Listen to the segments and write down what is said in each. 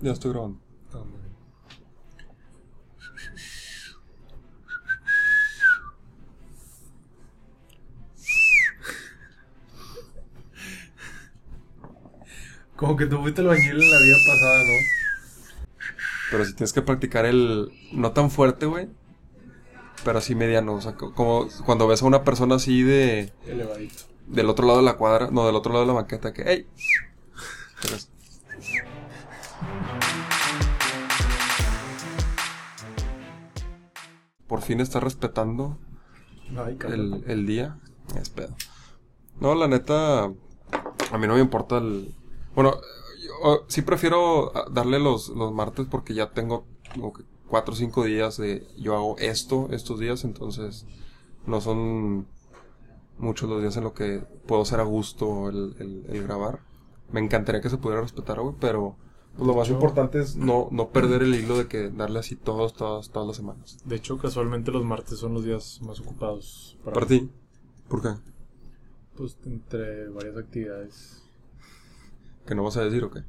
Ya estoy grabando. Como que tú fuiste el bañil en la vida pasada, ¿no? Pero si tienes que practicar el. No tan fuerte, güey. Pero así mediano. O sea, co- como cuando ves a una persona así de. Elevadito. Del otro lado de la cuadra. No, del otro lado de la banqueta. Que, ¡ey! Pero es- fin está respetando Ay, el, el día. Es pedo. No, la neta. A mí no me importa el. Bueno, yo sí prefiero ah, darle los, los martes porque ya tengo como que cuatro o cinco días de. Yo hago esto estos días, entonces. No son muchos los días en los que puedo ser a gusto el, el- el grabar. Me encantaría que se pudiera respetar, güey, pero. Pues, lo más importante es no, no perder el hilo de que darle así todos, todas, todas las semanas. De hecho, casualmente los martes son los días más ocupados para Para ti. ¿Por qué? Pues entre varias actividades. ¿Que no vas a decir o qué?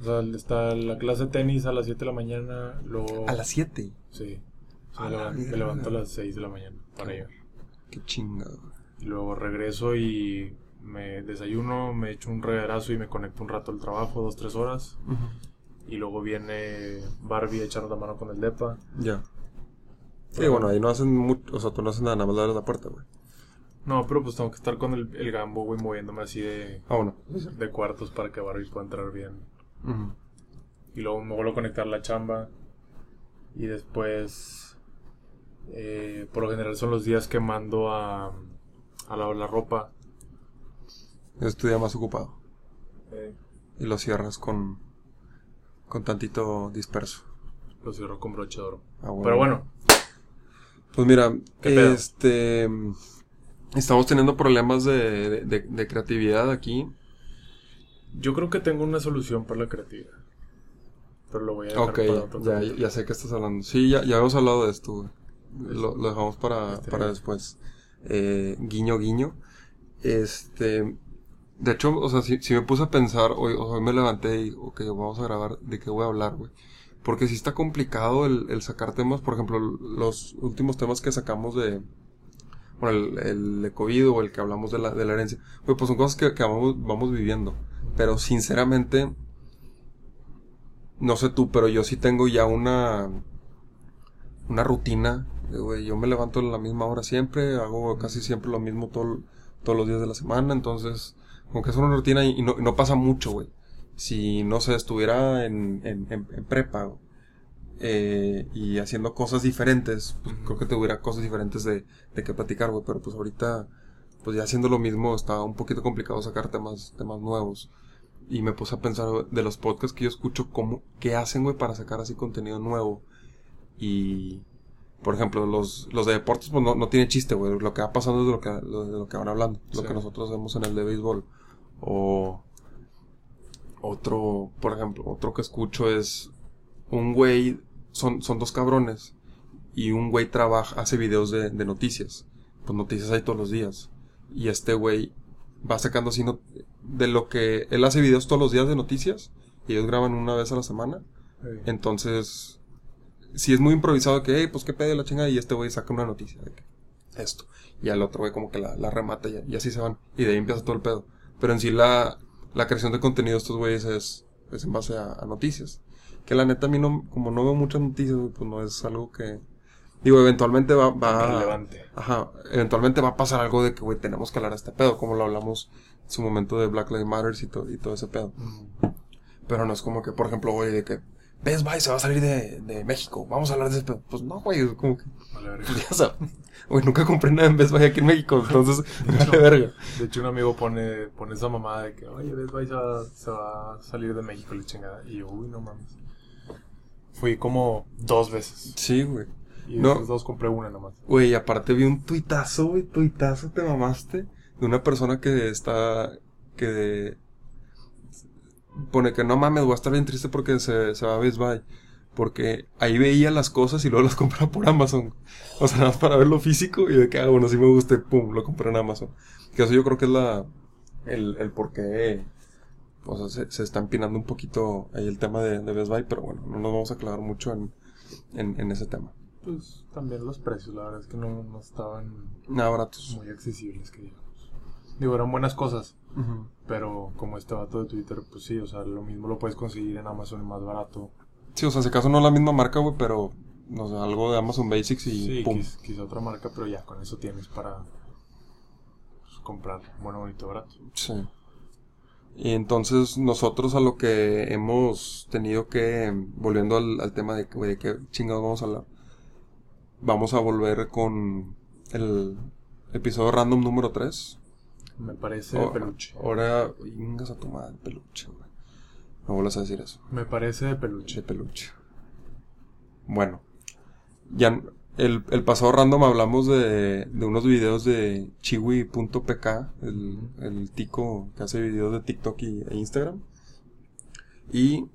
O sea, está la clase de tenis a las 7 de la mañana, luego... A las 7. Sí. Me, la levanto, me verga. levanto a las 6 de la mañana para ir. Qué chingado. Y luego regreso y me desayuno, me echo un reguerazo y me conecto un rato al trabajo, dos, tres horas. Y luego viene Barbie a echarnos la mano con el depa. Ya. Sí, bueno, ahí no hacen mucho, o sea, tú no haces nada, nada más le la puerta, güey. No, pero pues tengo que estar con el, el gambo, güey, moviéndome así de, Ah, bueno. de cuartos para que Barbie pueda entrar bien. Y luego me vuelvo a conectar la chamba. Y después, eh, por lo general son los días que mando a, a lavar la ropa. Es tu día más ocupado. Eh, Y lo cierras con, con tantito disperso. lo cierro con broche de oro. Ah, bueno. Pero bueno, Pues mira, este... Estamos teniendo problemas de, de, de- creatividad aquí. yo creo que tengo una solución para la creatividad. Pero lo voy a dejar Ok, para otro ya, ya sé que estás hablando. Sí, ya, ya habíamos hablado de esto, güey. Lo, lo dejamos para, Este- para después. Eh, guiño, guiño. Este... De hecho, o sea, si, me puse a pensar, hoy, hoy me levanté y, ok, vamos a grabar, ¿de qué voy a hablar, güey? Porque sí está complicado el, el sacar temas, por ejemplo, los últimos temas que sacamos de, bueno, el, el de COVID o el que hablamos de la, de la herencia, güey, pues son cosas que, que vamos, vamos viviendo. Pero sinceramente, no sé tú, pero yo sí tengo ya una, una rutina, güey, yo me levanto a la misma hora siempre, hago casi siempre lo mismo todo, todos los días de la semana, entonces, como que es una rutina y, no, no pasa mucho, güey. Si, no sé, estuviera en, en, en, en prepa, güey, eh, y haciendo cosas diferentes, pues creo que tuviera cosas diferentes de, de qué platicar, güey, pero pues ahorita, pues ya haciendo lo mismo, está un poquito complicado sacar temas, temas nuevos. Y me puse a pensar de los podcasts que yo escucho, cómo, qué hacen, güey, para sacar así contenido nuevo. Y, por ejemplo, los, los de deportes, pues no, no tiene chiste, güey. Lo que va pasando es de lo que, lo- de lo que van hablando. Lo que nosotros vemos en el de béisbol. O otro, por ejemplo, otro que escucho es un güey, son, son dos cabrones. Y un güey trabaja, hace videos de, de noticias. Pues noticias hay todos los días. Y este güey va sacando así no- de lo que él hace videos todos los días de noticias. Y ellos graban una vez a la semana. Entonces, si es muy improvisado que, hey, pues qué pedo la chingada, y este güey saca una noticia de que esto. Y al otro güey como que la, la remata y, y así se van. Y de ahí empieza todo el pedo. Pero en sí la, la creación de contenido de estos güeyes es, es en base a, a noticias. Que la neta a mí no, como no veo muchas noticias, pues no es algo que... Digo, eventualmente va, va... relevante. Ajá, eventualmente va a pasar algo de que, güey, tenemos que hablar de este pedo, como lo hablamos en su momento de Black Lives Matter y, to- y todo ese pedo. Mm. Pero no es como que, por ejemplo, güey, de que Best Buy se va a salir de, de México. Vamos a hablar de ese. Pues no, güey, es como que, Vale, verga. pues ya sabes. Güey, nunca compré nada en Best Buy aquí en México, entonces, me vale verga. De hecho, un amigo pone, pone esa mamada de que, oye, Best Buy se va, se va a salir de México, la chingada. Y yo, uy, no mames. Fui como dos veces. Sí, güey. Y No. no. dos compré una nomás. Güey, aparte vi un tuitazo, güey, tuitazo, te mamaste, de una persona que está, que pone que no mames, voy a estar bien triste porque se, se va a Best Buy. Porque ahí veía las cosas y luego las compraba por Amazon. O sea, nada más para ver lo físico y de que, ah, bueno, si me gusta, y pum, lo compré en Amazon. Que eso yo creo que es la, el, el por qué, o sea, se, se está empinando un poquito ahí el tema de, de Best Buy, pero bueno, no nos vamos a aclarar mucho en, en, en ese tema. Pues también los precios, la verdad es que no, no estaban Nada baratos. muy accesibles, que digamos. Digo, eran buenas cosas, pero como este vato de Twitter, pues sí, o sea, lo mismo lo puedes conseguir en Amazon más barato. Sí, o sea, si acaso no es la misma marca, güey, pero, no sé, algo de Amazon Basics y Sí, pum. quiz- quizá otra marca, pero ya con eso tienes para pues, comprar bueno, bonito, barato. Sí. Y entonces nosotros a lo que hemos tenido que, volviendo al, al tema de, güey, de qué chingados vamos a hablar, vamos a volver con el episodio random número 3. Me parece Oh, de peluche. Ahora, vengas a tu madre, peluche, güey. No vuelvas a decir eso. Me parece de De peluche. peluche. Bueno, ya el, el pasado random hablamos de, de unos videos de chiwi.pk, el, el tico que hace videos de TikTok y, e Instagram. Y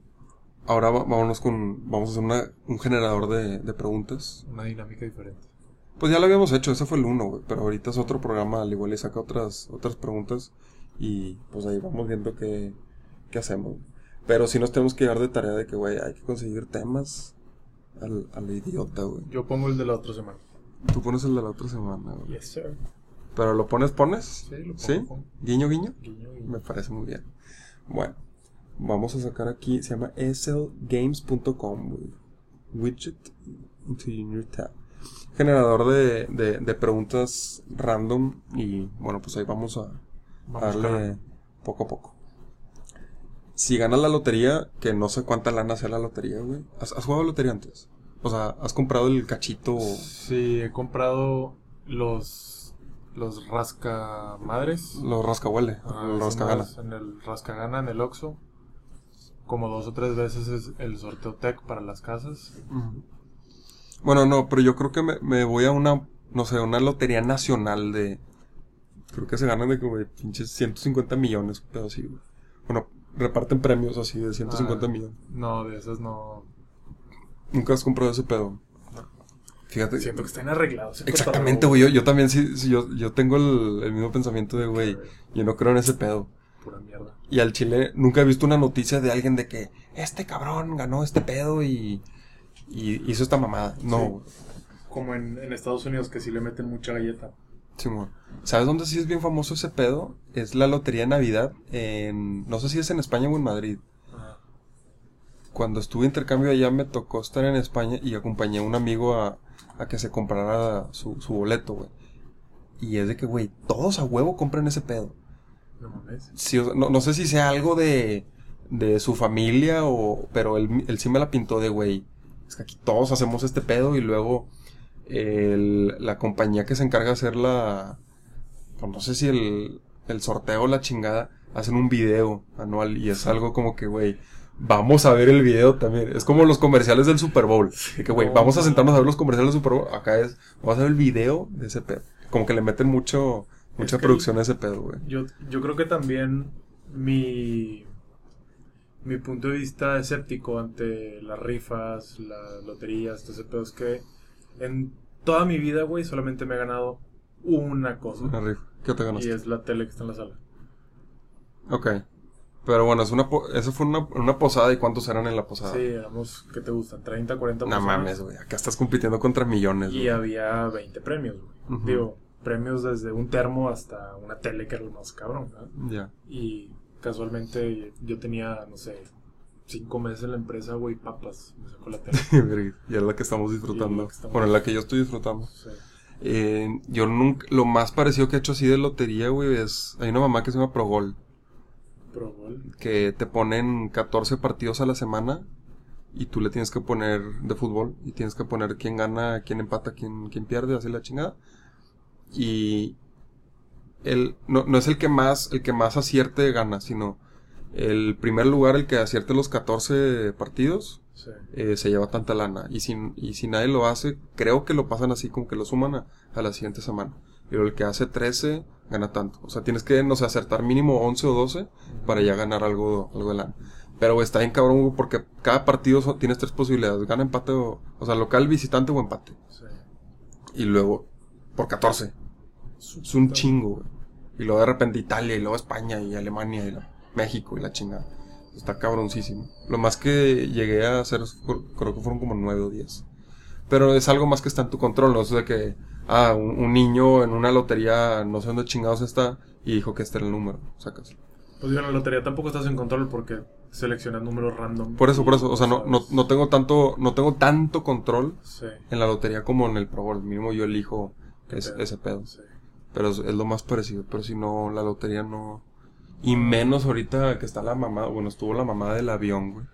ahora vámonos con, vamos a hacer una- un generador de, de preguntas. Una dinámica diferente. Pues ya lo habíamos hecho, ese fue el uno, güey, pero ahorita es otro programa, al igual le saca otras, otras preguntas y pues ahí vamos viendo qué, qué hacemos. Pero sí nos tenemos que dar de tarea de que, güey, hay que conseguir temas al, al idiota, güey. Yo pongo el de la otra semana. Tú pones el de la otra semana, güey. Yes, sir. Pero lo pones, pones. Sí, lo pongo. ¿Sí? pongo. Guiño, guiño. Guiño, guiño. Me parece muy bien. Bueno, vamos a sacar aquí, se llama slgames.com, güey. Widget into your tab. Generador de, de, de preguntas random y bueno, pues ahí vamos a, darle poco a poco. Si ganas la lotería, que no sé cuánta lana sea la lotería, güey. ¿Has, has jugado lotería antes? O sea, ¿has comprado el cachito? Sí, he comprado los los rasca madres. Los rascahuele, Ah, los rascagana. En el rascagana, en el Oxxo. Como dos o tres veces es el sorteo tech para las casas. Bueno, no, pero yo creo que me, me voy a una, no sé, una lotería nacional de... Creo que se ganan de como de pinches 150 millones, pero así, güey. Bueno, reparten premios así de 150 Ah. millones. No, de esas no. Nunca has comprado ese pedo. Fíjate. Siento que están arreglados. Exactamente, güey. Yo, yo también sí, sí, yo, yo tengo el, el mismo pensamiento de, güey, yo no creo en ese pedo. Pura mierda. Y al chile nunca he visto una noticia de alguien de que este cabrón ganó este pedo y, y hizo esta mamada. No, Sí. Como en, en Estados Unidos que sí le meten mucha galleta. Simón. ¿Sabes dónde sí es bien famoso ese pedo? Es la Lotería de Navidad en... No sé si es en España o en Madrid. Ajá. Cuando estuve intercambio allá me tocó estar en España y acompañé a un amigo a, a que se comprara su, su boleto, güey. Y es de que, güey, todos a huevo compran ese pedo. No mames. Sí, o sea, no, no sé si sea algo de, de su familia o... Pero él, él sí me la pintó de, güey, es que aquí todos hacemos este pedo y luego el- la compañía que se encarga de hacer la... pues no sé si el, el sorteo o la chingada hacen un video anual y es algo como que, güey, vamos a ver el video también. Es como los comerciales del Super Bowl. De que, güey, vamos a no. sentarnos a ver los comerciales del Super Bowl. Acá es, vamos a ver el video de ese pedo. Como que le meten mucho, mucha que producción a ese pedo, güey. Yo, yo creo que también mi, mi punto de vista escéptico ante las rifas, las loterías, todo ese pedo es que en toda mi vida, güey, solamente me he ganado una cosa. Una rifa. ¿Qué te Y ganaste? es la tele que está en la sala. Ok. Pero bueno, es una po- eso fue una, una posada y cuántos eran en la posada. Sí, éramos, ¿qué te gustan? 30, 40 No mames, güey. Acá estás compitiendo contra millones, Y había 20 premios, güey. Digo, premios desde un termo hasta una tele que era lo más cabrón, ¿verdad? Ya. Y casualmente yo tenía, no sé, cinco meses en la empresa, güey, papas. Me sacó la tele. y es la que estamos disfrutando. que estamos- Bueno, la que yo estoy disfrutando. Sí. Eh, yo nunca, lo más parecido que he hecho así de lotería, güey, es, hay una mamá que se llama Progol, Pro Bowl. que te ponen 14 partidos a la semana y tú le tienes que poner de fútbol y tienes que poner quién gana, quién empata, quién, quién pierde, así la chingada. Y el, no, no es el que más, el que más acierte gana, sino el primer lugar, el que acierte los 14 partidos, Sí. eh, se lleva tanta lana. Y si, y si nadie lo hace, creo que lo pasan así, como que lo suman a, a la siguiente semana. Pero el que hace 13 gana tanto. O sea, tienes que, no sé, acertar mínimo 11 o 12 para ya ganar algo, algo de lana. Pero está bien cabrón, porque cada partido son- tienes tres posibilidades. Gana empate o, o sea, local, visitante o empate. Sí. Y luego, por 14. Es un chingo, güey. Y luego de repente Italia, y luego España, y Alemania, y la... México y la chingada. Está cabroncísimo. Lo más que llegué a hacer, creo que fueron como nueve o diez. Pero es algo más que está en tu control, ¿no? Eso de que, ah, un, niño en una lotería, no sé dónde chingados está, y dijo que este era el número, sacas. Pues yo en la lotería tampoco estás en control porque seleccionas números random. Por eso, por eso, o sea, no, no, no tengo tanto, no tengo tanto control en la lotería como en el Pro Bowl. Mínimo yo elijo ese pedo. Pero es, lo más parecido, pero si no, la lotería no... Y menos ahorita que está la mamá, bueno, estuvo la mamá del avión, güey.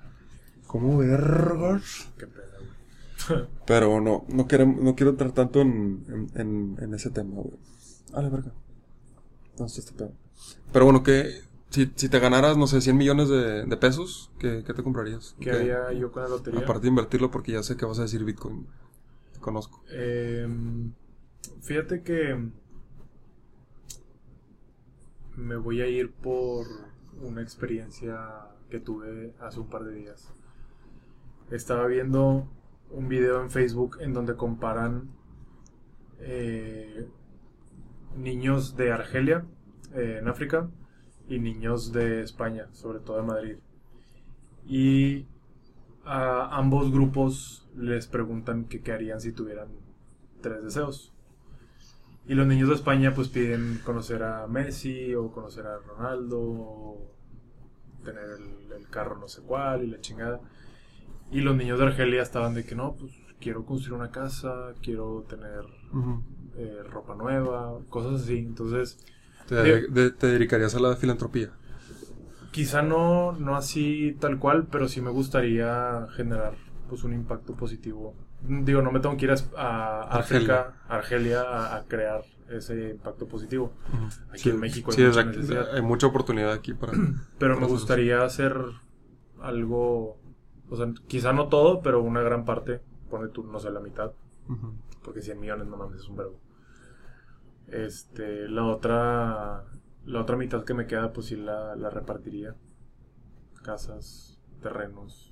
¿Cómo vergas? Qué pedo, güey. Pero no, no, quiero, no quiero entrar tanto en, en, en, ese tema, güey. A la verga. No sé este pedo. Pero bueno, que si, si te ganaras, no sé, 100 millones de, de pesos, ¿qué, ¿qué, te comprarías? ¿Qué haría yo con la lotería? Aparte de invertirlo, porque ya sé que vas a decir Bitcoin. Te conozco. Eh, fíjate que me voy a ir por una experiencia que tuve hace un par de días. Estaba viendo un video en Facebook en donde comparan eh, niños de Argelia, eh, en África, y niños de España, sobre todo de Madrid. Y a ambos grupos les preguntan qué harían si tuvieran tres deseos. Y los niños de España pues piden conocer a Messi o conocer a Ronaldo o tener el, carro no sé cuál y la chingada. Y los niños de Argelia estaban de que no, pues quiero construir una casa, quiero tener eh, ropa nueva, cosas así. Entonces... ¿Te, te dedicarías a la filantropía? Quizá no, no así tal cual, pero sí me gustaría generar pues un impacto positivo digo, no me tengo que ir a, África, Argelia, a, crear ese impacto positivo. Aquí en México hay, mucha hay mucha oportunidad aquí para... pero me gustaría hacer algo, o sea, quizá no todo, pero una gran parte, pone tú, no sé, la mitad. Porque 100 millones, no mames, es un verbo. Este, la otra, la otra mitad que me queda, pues sí la, la repartiría. Casas, terrenos,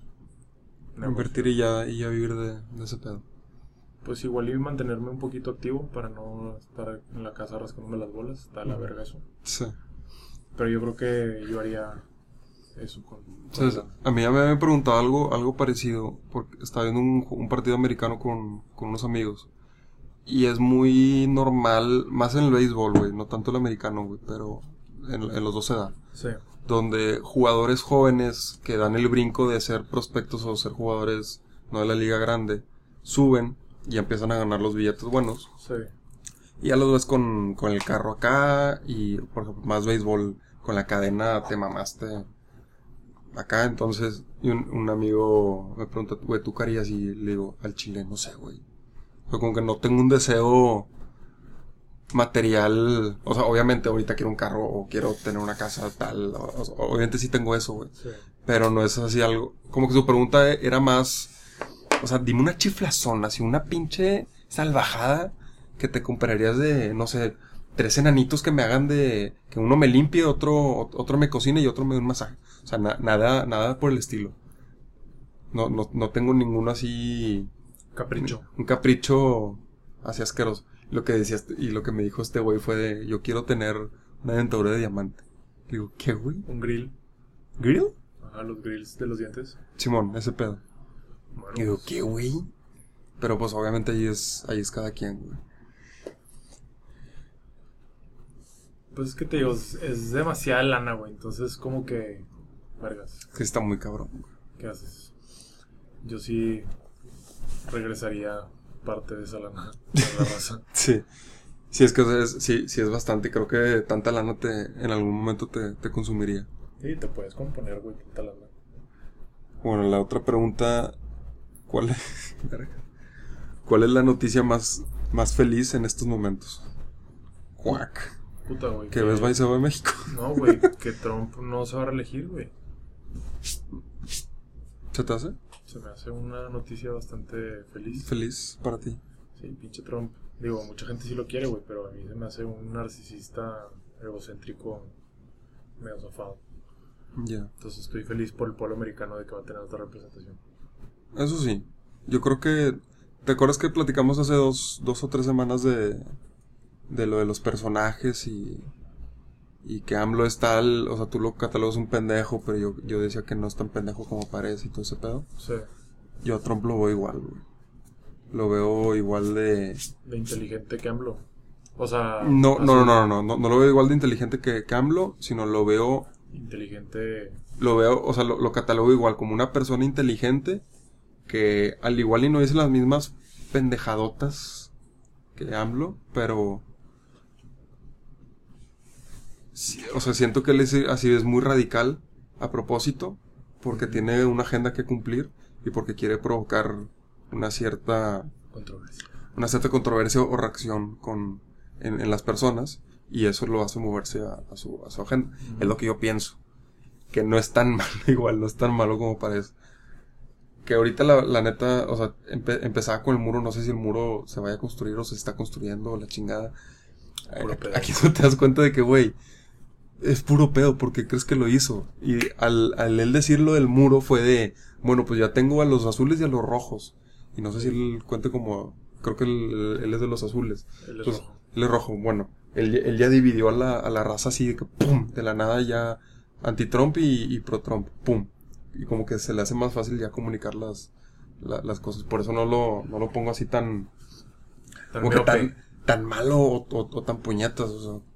Invertir y ya, y ya vivir de, ese pedo. Pues igual y mantenerme un poquito activo para no estar en la casa rascándome las bolas. Está la verga eso. Sí. Pero yo creo que yo haría eso con... a mí ya me habían preguntado algo, algo parecido. Porque estaba viendo un, partido americano con, con unos amigos. Y es muy normal, más en el béisbol, güey, no tanto el americano, güey, pero en, en los dos se da. Sí donde jugadores jóvenes que dan el brinco de ser prospectos o ser jugadores no de la liga grande suben y empiezan a ganar los billetes buenos. Sí. Y ya los ves con, con el carro acá y, por ejemplo, más béisbol con la cadena te mamaste acá. Entonces, y un, amigo me pregunta, güey, ¿tú qué harías? Y le digo, al chile, no sé, güey. Pero como que no tengo un deseo material, o sea, obviamente ahorita quiero un carro o quiero tener una casa tal, obviamente sí tengo eso, güey. Pero no es así algo, como que su pregunta era más, o sea, dime una chiflazón, así una pinche salvajada que te comprarías de, no sé, tres enanitos que me hagan de, que uno me limpie, otro, otro me cocine y otro me dé un masaje. O sea, nada, nada por el estilo. No, no, no tengo ninguno así. Capricho. Un capricho así asqueroso. Lo que decía y lo que me dijo este güey fue de, yo quiero tener una dentadura de diamante. Digo, ¿qué güey? Un grill. ¿Grill? Ajá, los grills de los dientes. Simón, ese pedo. digo, pues ¿qué güey? Pero pues obviamente ahí es, ahí es cada quien, güey. Pues es que te digo, es, demasiada lana, güey. Entonces, como que. Vergas. Que está muy cabrón, güey. ¿Qué haces? Yo sí regresaría parte de esa lana la raza. sí. Sí, es que es, sí, sí es bastante. Creo que tanta lana te, en algún momento te, te consumiría. Sí, te puedes componer, güey, tanta lana. Bueno, la otra pregunta. ¿Cuál es, ¿Cuál es la noticia más, más feliz en estos momentos? Cuac. Puta, güey. Que, ves Vice de México. No, güey, que Trump no se va a reelegir, güey. ¿Se te hace? Se me hace una noticia bastante feliz. Feliz para ti. Sí, pinche Trump. Digo, mucha gente sí lo quiere, güey, pero a mí se me hace un narcisista egocéntrico medio zafado. Ya. Entonces estoy feliz por el pueblo americano de que va a tener otra representación. Eso sí. Yo creo que. ¿Te acuerdas que platicamos hace dos, dos o tres semanas de. de lo de los personajes y. y que AMLO es tal, o sea, tú lo catalogas un pendejo, pero yo, yo decía que no es tan pendejo como parece y todo ese pedo. Sí. Yo a Trump lo veo igual, güey. Lo veo igual de... De inteligente que AMLO. O sea. No, no, no, no, no, no, no lo veo igual de inteligente que, que AMLO, sino lo veo, Inteligente. lo veo, o sea, lo, lo catalogo igual como una persona inteligente que al igual y no dice las mismas pendejadotas que AMLO, pero... sí, o sea, siento que él es así, es muy radical a propósito, porque tiene una agenda que cumplir y porque quiere provocar una cierta Controversia. una cierta controversia o reacción con, en, en las personas y eso lo hace moverse a, a su, a su agenda. Es lo que yo pienso. Que no es tan malo, igual, no es tan malo como parece. Que ahorita la, la neta, o sea, empe- empezaba con el muro, no sé si el muro se vaya a construir o se está construyendo o la chingada. Puro Eh. Aquí tú te das cuenta de que, güey, es puro pedo porque crees que lo hizo. Y al, al él decir lo del muro fue de, bueno, pues ya tengo a los azules y a los rojos. Y no sé si él cuente como, creo que él, él es de los azules. Él es Pues, rojo. él es rojo, bueno. Él, él ya dividió a la, a la raza así de que, pum, de la nada ya anti-Trump y, y pro-Trump, pum. Y como que se le hace más fácil ya comunicar las, la- las cosas. Por eso no lo, no lo pongo así tan, Tan como que miope. tan, tan malo o, o- o tan puñetas, o sea.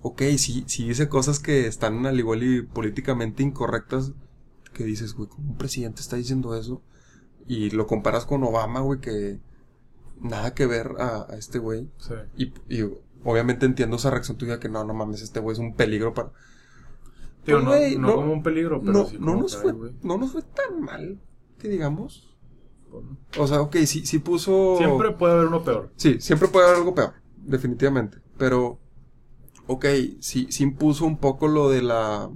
Ok, si, si dice cosas que están al igual y políticamente incorrectas, que dices, güey, como un presidente está diciendo eso, y lo comparas con Obama, güey, que nada que ver a, a este güey, Sí. y, y obviamente entiendo esa reacción tuya que no, no mames, este güey es un peligro para... Digo, Pues, no, güey, no no- como un peligro, pero No, sí no, nos fue, no nos fue tan mal, que digamos. pues. O sea, ok, sí, sí puso... Siempre puede haber uno peor. Sí, siempre puede haber algo peor, definitivamente. Pero, ok, sí, sí impuso un poco lo de la...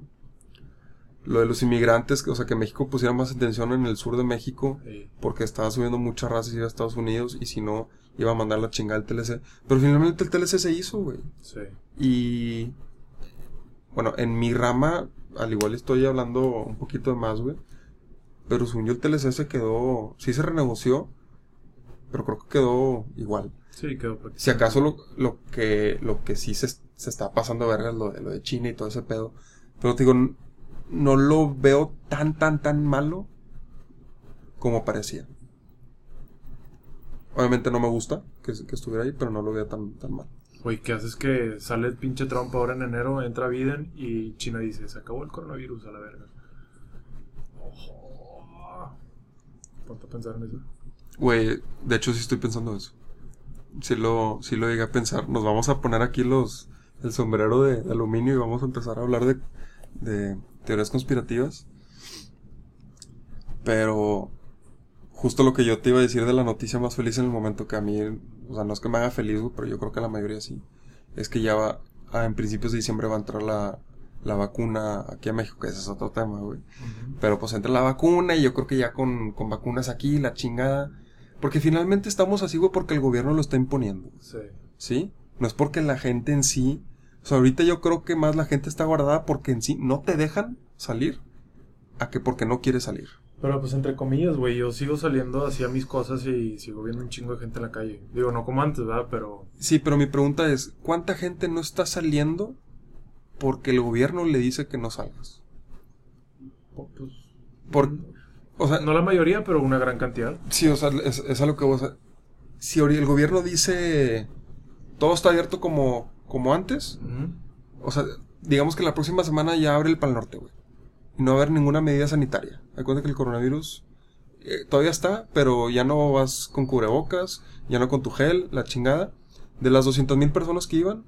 Lo de los inmigrantes, o sea, que México pusiera más atención en el sur de México, Sí. porque estaba subiendo mucha raza y iba a Estados Unidos, y si no, iba a mandar la chingada al TLC. Pero finalmente el TLC se hizo, güey. Sí. Y bueno, en mi rama, al igual estoy hablando un poquito de más, güey. Pero según yo el TLC se quedó, sí se renegoció, pero creo que quedó igual. Sí, quedó. Si acaso lo, lo que lo que sí se, se está pasando verga es lo de, lo de China y todo ese pedo. Pero te digo, no lo veo tan, tan, tan malo como parecía. Obviamente no me gusta que, que estuviera ahí, pero no lo veo tan, tan mal. Güey, ¿qué haces que sale el pinche Trump ahora en enero, entra Biden y China dice, se acabó el coronavirus a la verga? Ojo. Ponte a pensar en eso. Güey, de hecho sí estoy pensando eso. Sí lo, sí lo llegué a pensar. Nos vamos a poner aquí los, el sombrero de, aluminio y vamos a empezar a hablar de, de teorías conspirativas. Pero justo lo que yo te iba a decir de la noticia más feliz en el momento que a mí, o sea, no es que me haga feliz, güey, pero yo creo que a la mayoría sí. Es que ya va, ah, en principios de diciembre va a entrar la, la vacuna aquí a México, que ese es otro tema, güey. Pero pues entra la vacuna y yo creo que ya con, con vacunas aquí, la chingada. Porque finalmente estamos así, güey, porque el gobierno lo está imponiendo. Sí. ¿Sí? No es porque la gente en sí. O sea, ahorita yo creo que más la gente está guardada porque en sí no te dejan salir. A que porque no quiere salir. Pero pues entre comillas, güey, yo sigo saliendo hacia mis cosas y sigo viendo un chingo de gente en la calle. Digo, no como antes, ¿verdad? Pero Sí, pero mi pregunta es: ¿cuánta gente no está saliendo porque el gobierno le dice que no salgas? pues, Por, o sea, no la mayoría, pero una gran cantidad. Sí, o sea, es, es a lo que vos... Si el gobierno dice todo está abierto como, como antes, o sea, digamos que la próxima semana ya abre el Pal Norte, güey. Y no va a haber ninguna medida sanitaria. Recuerda que el coronavirus eh, todavía está, pero ya no vas con cubrebocas, ya no con tu gel, la chingada. De las 200 mil personas que iban,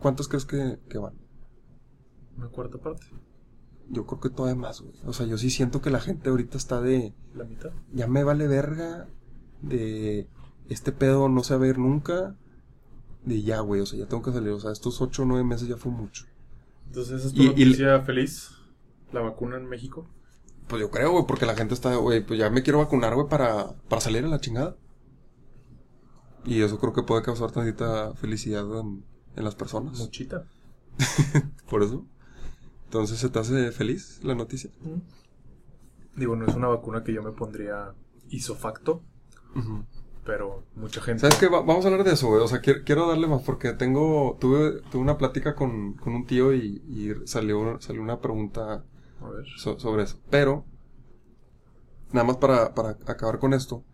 ¿cuántas crees que, que van? Una cuarta parte. Yo creo que todavía más, güey. O sea, yo sí siento que la gente ahorita está de... La mitad. ya me vale verga de este pedo no se va a ir nunca. De ya, güey, o sea, ya tengo que salir. O sea, estos 8 o 9 meses ya fue mucho. Entonces, ¿esa es tu Y- y- noticia feliz? ¿La vacuna en México? Pues yo creo, güey, porque la gente está, güey, pues ya me quiero vacunar, güey, para, para salir a la chingada. Y eso creo que puede causar tantita felicidad en, en las personas. Muchita. Por eso. Entonces, ¿se te hace feliz la noticia? Digo, no es una vacuna que yo me pondría isofacto, Ujú. Pero mucha gente... ¿Sabes qué? Va- vamos a hablar de eso, güey. O sea, quiero, quiero darle más porque tengo... Tuve, tuve una plática con, con un tío y, y salió, salió una pregunta A ver. so- sobre eso. Pero, nada más para, para acabar con esto,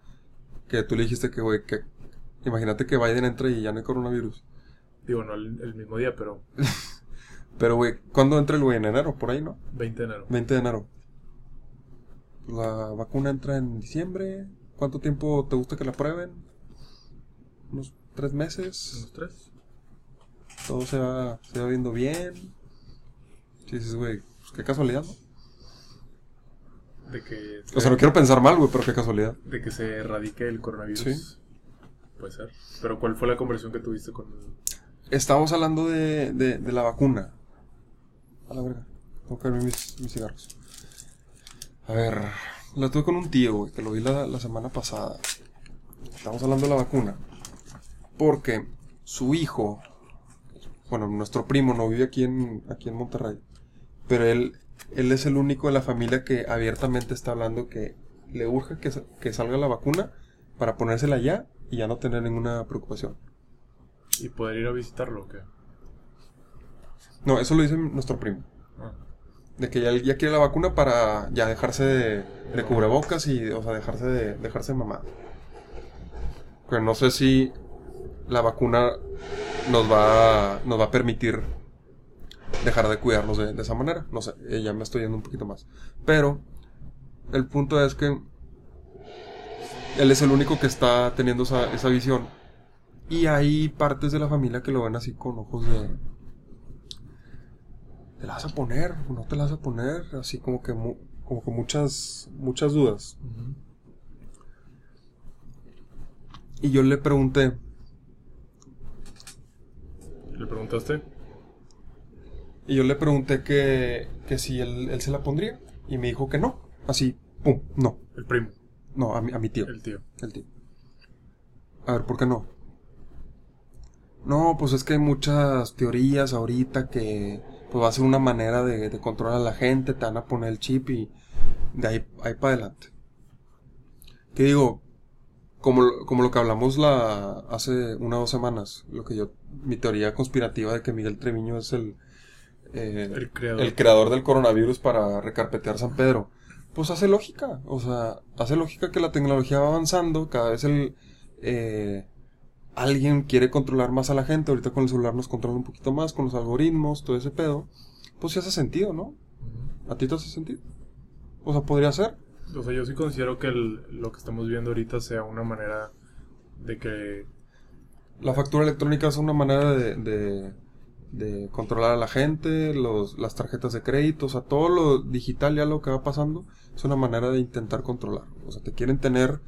que tú le dijiste que, güey, que imagínate que Biden entra y ya no hay coronavirus. Digo, no el, el mismo día, pero Pero, güey, ¿cuándo entra el güey? En enero, por ahí, ¿no? 20 de enero. 20 de enero. La vacuna entra en diciembre. ¿Cuánto tiempo te gusta que la prueben? ¿Unos tres meses? ¿Unos tres? Todo se va, se va viendo bien. Si dices, güey, pues qué casualidad, ¿no? De que, O sea, no quiero pensar mal, güey, pero qué casualidad. de que se erradique el coronavirus. Sí. Puede ser. Pero ¿cuál fue la conversación que tuviste con... Estábamos hablando de, de, de la vacuna. A la verga. Tengo que mis, mis cigarros. A ver, la tuve con un tío, güey, que lo vi la, la semana pasada. Estamos hablando de la vacuna. Porque su hijo, bueno, nuestro primo no vive aquí en, aquí en Monterrey. Pero él, él es el único de la familia que abiertamente está hablando que le urge que, que salga la vacuna para ponérsela ya y ya no tener ninguna preocupación. ¿Y poder ir a visitarlo o qué? No, eso lo dice nuestro primo. Ah. De que ya, quiere la vacuna para ya dejarse de, de cubrebocas y, o sea, dejarse de, dejarse de mamá. No sé si la vacuna nos va, nos va a permitir dejar de cuidarnos de, de esa manera. No sé, eh, ya me estoy yendo un poquito más. Pero el punto es que él es el único que está teniendo esa, esa visión. Y hay partes de la familia que lo ven así con ojos de... ¿Te la vas a poner? ¿O no te la vas a poner? Así como que, mu- como que muchas, muchas dudas. Y yo le pregunté, ¿Le preguntaste? y yo le pregunté que, que si él, él se la pondría. Y me dijo que no. Así, pum, no. El primo, No, a mi, a mi tío. el tío. El tío. A ver, ¿por qué no? No, pues es que hay muchas teorías ahorita que pues va a ser una manera de, de controlar a la gente, te van a poner el chip y de ahí, ahí para adelante. Que digo, como, lo- como lo que hablamos la hace una o dos semanas, lo que yo, mi teoría conspirativa de que Miguel Treviño es el, eh, El creador. el creador del coronavirus para recarpetear San Pedro. Pues hace lógica, o sea, hace lógica que la tecnología va avanzando, cada vez el eh, alguien quiere controlar más a la gente, ahorita con el celular nos controla un poquito más, con los algoritmos, todo ese pedo, pues sí hace sentido, ¿no? ¿A ti te hace sentido? O sea, podría ser. O sea, yo sí considero que el- lo que estamos viendo ahorita sea una manera de que... La factura electrónica es una manera de, de, de controlar a la gente, los, las tarjetas de crédito, o sea, todo lo digital, ya lo que va pasando, es una manera de intentar controlar. O sea, te quieren tener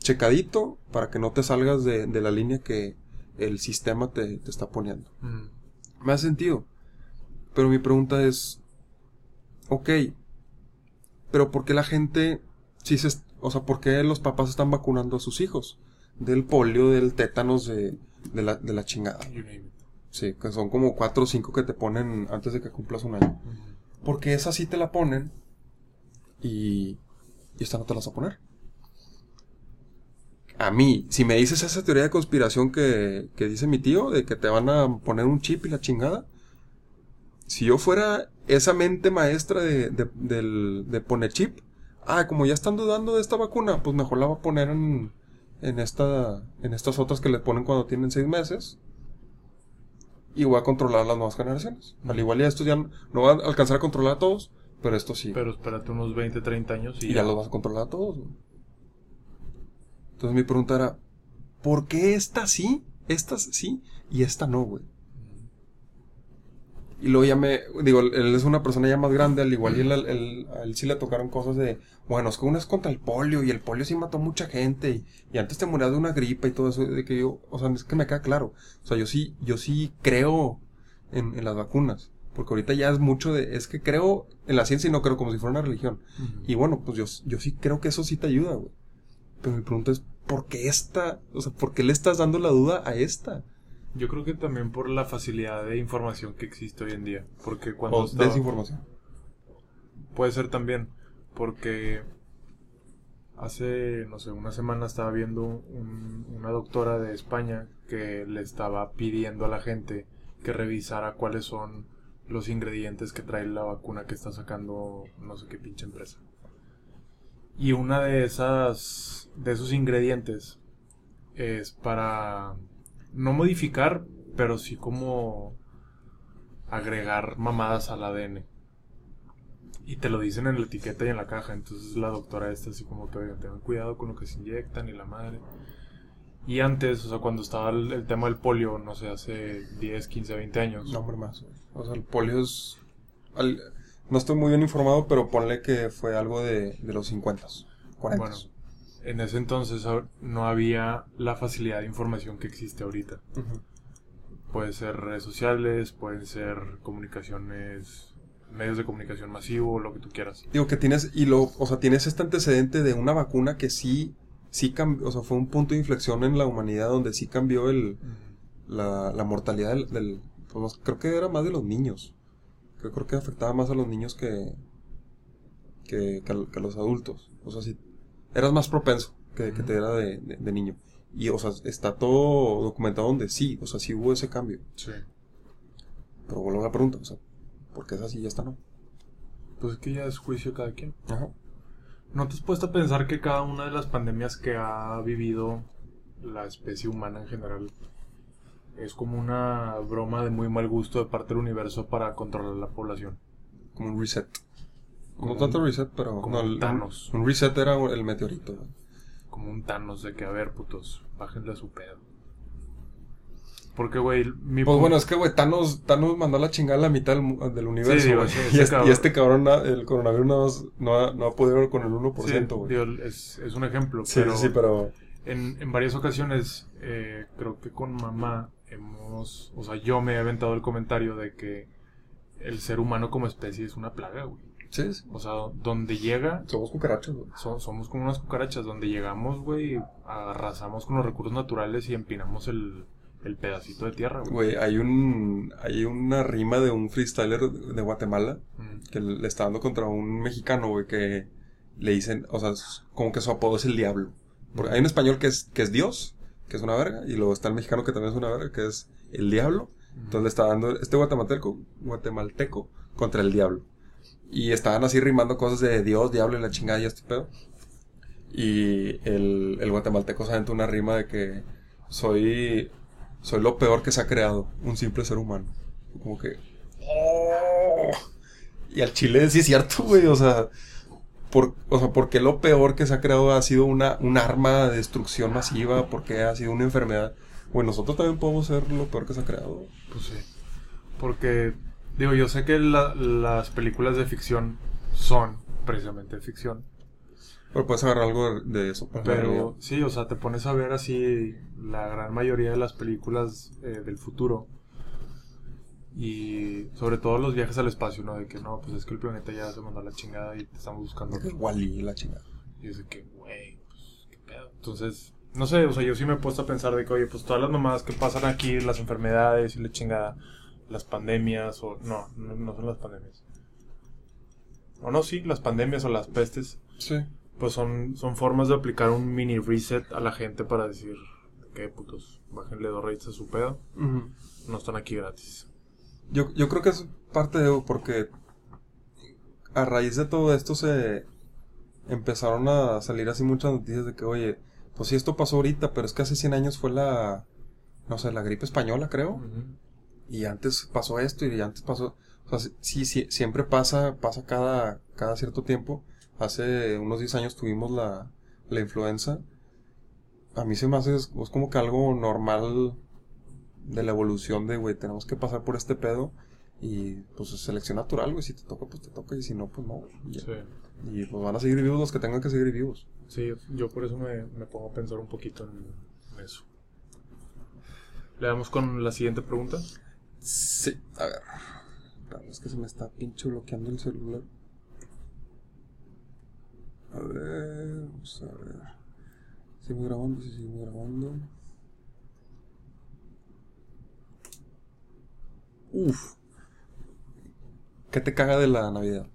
checadito para que no te salgas de, de la línea que el sistema te, te está poniendo. mm, Me hace sentido. Pero mi pregunta es, ok, pero ¿por qué la gente, si se, o sea, por qué los papás están vacunando a sus hijos? Del polio, del tétanos, de, de, la, de la chingada. you name it. Sí, que son como cuatro o cinco que te ponen antes de que cumplas un año. Ujú. Porque esa sí te la ponen y, y esta no te la vas a poner. A mí, si me dices esa teoría de conspiración que, que dice mi tío, de que te van a poner un chip y la chingada, si yo fuera esa mente maestra de, de, del- de poner chip, ah, como ya están dudando de esta vacuna, pues mejor la va a poner en, en, esta, en estas otras que le ponen cuando tienen seis meses. Y voy a controlar las nuevas generaciones. Al igual ya estos ya no, no van a alcanzar a controlar a todos, pero esto sí. Pero espérate unos 20, 30 años y, y ya los vas a controlar a todos. Entonces mi pregunta era, ¿por qué esta sí? Estas sí y esta no, güey. Y luego ya me, digo, él es una persona ya más grande, al igual y él, él- a él sí le tocaron cosas de, bueno, es que una es contra el polio y el polio sí mató mucha gente y, y antes te morías de una gripa y todo eso, de que yo, o sea, es que me queda claro. O sea, yo sí, yo sí creo en, en las vacunas. Porque ahorita ya es mucho de, es que creo en la ciencia y no creo como si fuera una religión. Y bueno, pues yo, yo sí creo que eso sí te ayuda, güey. Pero mi pregunta es, ¿por qué esta? O sea, ¿por qué le estás dando la duda a esta? Yo creo que también por la facilidad de información que existe hoy en día. Porque cuando O estaba- desinformación. Puede ser también. Porque Hace, no sé, una semana estaba viendo un- una doctora de España que le estaba pidiendo a la gente que revisara cuáles son los ingredientes que trae la vacuna que está sacando no sé qué pinche empresa. Y una de esas de esos ingredientes es para no modificar, pero sí como agregar mamadas al ADN. Y te lo dicen en la etiqueta y en la caja. Entonces la doctora está así como "Oigan, tengan cuidado con lo que se inyectan y la madre. Y antes, o sea, cuando estaba el, tema del polio, no sé, hace 10, 15, 20 años. No, hombre, más. O sea, el polio es... al- No estoy muy bien informado, pero ponle que fue algo de, de los 50, 40. Bueno, en ese entonces no había la facilidad de información que existe ahorita. Ujú. Pueden ser redes sociales, pueden ser comunicaciones, medios de comunicación masivo, lo que tú quieras. Digo que tienes, y lo, o sea, tienes este antecedente de una vacuna que sí, sí cambió, o sea, fue un punto de inflexión en la humanidad donde sí cambió el, la, la mortalidad del, del- pues, creo que era más de los niños. Creo, creo que afectaba más a los niños que, que, que a, que a los adultos. O sea, si eras más propenso que, que te era de, de- de niño. Y, o sea, está todo documentado donde sí, o sea, sí hubo ese cambio. Sí. Pero vuelvo a la pregunta, o sea, ¿por qué es así y ya está no? Pues es que ya es juicio cada quien. Ajá. ¿No te has puesto a pensar que cada una de las pandemias que ha vivido la especie humana en general es como una broma de muy mal gusto de parte del universo para controlar la población? Como un reset. Como no tanto reset, pero como no, un Thanos. Un reset era el meteorito. ¿no? Como un Thanos de que, a ver, putos, bájenle a su pedo. Porque, güey, mi Pues pu- bueno, es que, güey, Thanos, Thanos mandó la chingada a la mitad del, universo, digo, güey. sí, y, este, cabrón. y este cabrón, na- el coronavirus no ha, no ha podido con el 1%, Sí, güey. es un ejemplo, Sí, pero, sí, pero... En, en varias ocasiones, eh, creo que con mamá hemos, o sea, yo me he aventado el comentario de que el ser humano como especie es una plaga, güey. Sí, sí. O sea, donde llega, Somos cucarachos, güey. so- somos como unas cucarachas, donde llegamos, güey, arrasamos con los recursos naturales y empinamos el, el pedacito de tierra, güey. Güey, hay un... Hay una rima de un freestyler de Guatemala Mm, que le está dando contra un mexicano, güey, que le dicen... O sea, como que su apodo es el diablo. Porque hay un español que es, que es Dios, que es una verga, y luego está el mexicano que también es una verga, que es el diablo. Entonces le está dando este guatemalteco, guatemalteco contra el diablo. Y estaban así rimando cosas de Dios, diablo y la chingada y este pedo. Y el, el guatemalteco se aventó una rima de que soy, soy lo peor que se ha creado, un simple ser humano. Como que... ¡oh! Y al chile sí es cierto, güey, o sea... Por, o sea, ¿por qué lo peor que se ha creado ha sido una, un arma de destrucción masiva? ¿Por qué ha sido una enfermedad? Bueno, nosotros también podemos ser lo peor que se ha creado. Pues sí. Porque, digo, yo sé que la- las películas de ficción son precisamente ficción. Pero puedes agarrar algo de, de eso. para Pero sí, o sea, te pones a ver así la gran mayoría de las películas eh, del futuro. Y sobre todo los viajes al espacio, ¿no? De que no, pues es que el planeta ya se mandó a la chingada y te estamos buscando. De que Wall-E, la chingada. Y es de que, güey, pues qué pedo. Entonces, no sé, o sea, yo sí me he puesto a pensar de que, oye, pues todas las mamadas que pasan aquí, las enfermedades y la chingada, las pandemias, o no, no, no son las pandemias. O no, sí, las pandemias o las pestes, Sí. pues son, son formas de aplicar un mini reset a la gente para decir, que putos, bájenle dos rates a su pedo, no están aquí gratis. Yo, yo creo que es parte de porque a raíz de todo esto se empezaron a salir así muchas noticias de que, oye, pues sí, esto pasó ahorita, pero es que hace 100 años fue la, no sé, la gripe española, creo. Y antes pasó esto y antes pasó... O sea, sí, sí, siempre pasa, pasa cada, cada cierto tiempo. Hace unos 10 años tuvimos la, la influenza. A mí se me hace, es, es como que algo normal de la evolución de, güey, tenemos que pasar por este pedo. Y pues es selección natural, güey, si te toca, pues te toca, y si no, pues no. Sí. Y, pues van a seguir vivos los que tengan que seguir vivos. Sí, yo por eso me, me pongo a pensar un poquito en, eso. Le damos con la siguiente pregunta. Sí, a ver. Es que se me está pinche bloqueando el celular. A ver, vamos a ver. Sigo grabando, sí, sigo grabando. Uf. ¿Qué te caga de la Navidad?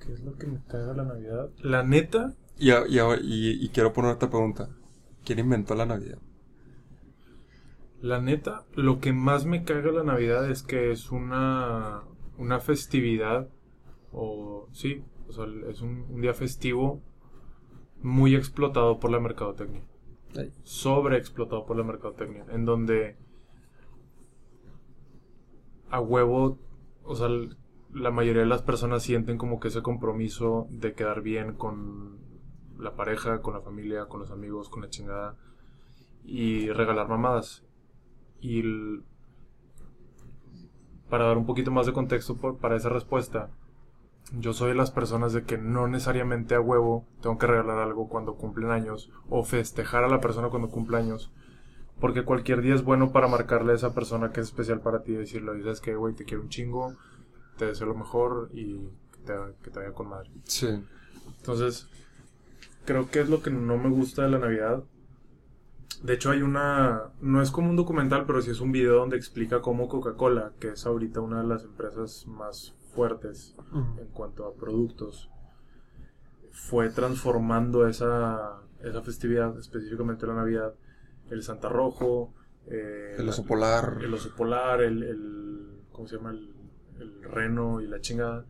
¿Qué es lo que me caga la Navidad? La neta, Y, y, y- y quiero poner otra pregunta. ¿Quién inventó la Navidad? La neta, lo que más me caga la Navidad es que es una, una festividad, o sí, o sea, es un, un día festivo muy explotado por la mercadotecnia. Ay. Sobreexplotado por la mercadotecnia. En donde a huevo, o sea, la mayoría de las personas sienten como que ese compromiso de quedar bien con la pareja, con la familia, con los amigos, con la chingada y regalar mamadas. Y para dar un poquito más de contexto para esa respuesta, yo soy de las personas de que no necesariamente a huevo tengo que regalar algo cuando cumplen años o festejar a la persona cuando cumple años. Porque cualquier día es bueno para marcarle a esa persona que es especial para ti y decirle, dices que, güey, te quiero un chingo, te deseo lo mejor y que te, que te vaya con madre. Sí. Entonces, creo que es lo que no me gusta de la Navidad. De hecho, hay una. No es como un documental, pero sí es un video donde explica cómo Coca-Cola, que es ahorita una de las empresas más fuertes en cuanto a productos, fue transformando esa, esa festividad, específicamente la Navidad, el Santa Rojo, eh, El oso polar. el oso polar, el, el ¿cómo se llama? El, el reno y la chingada.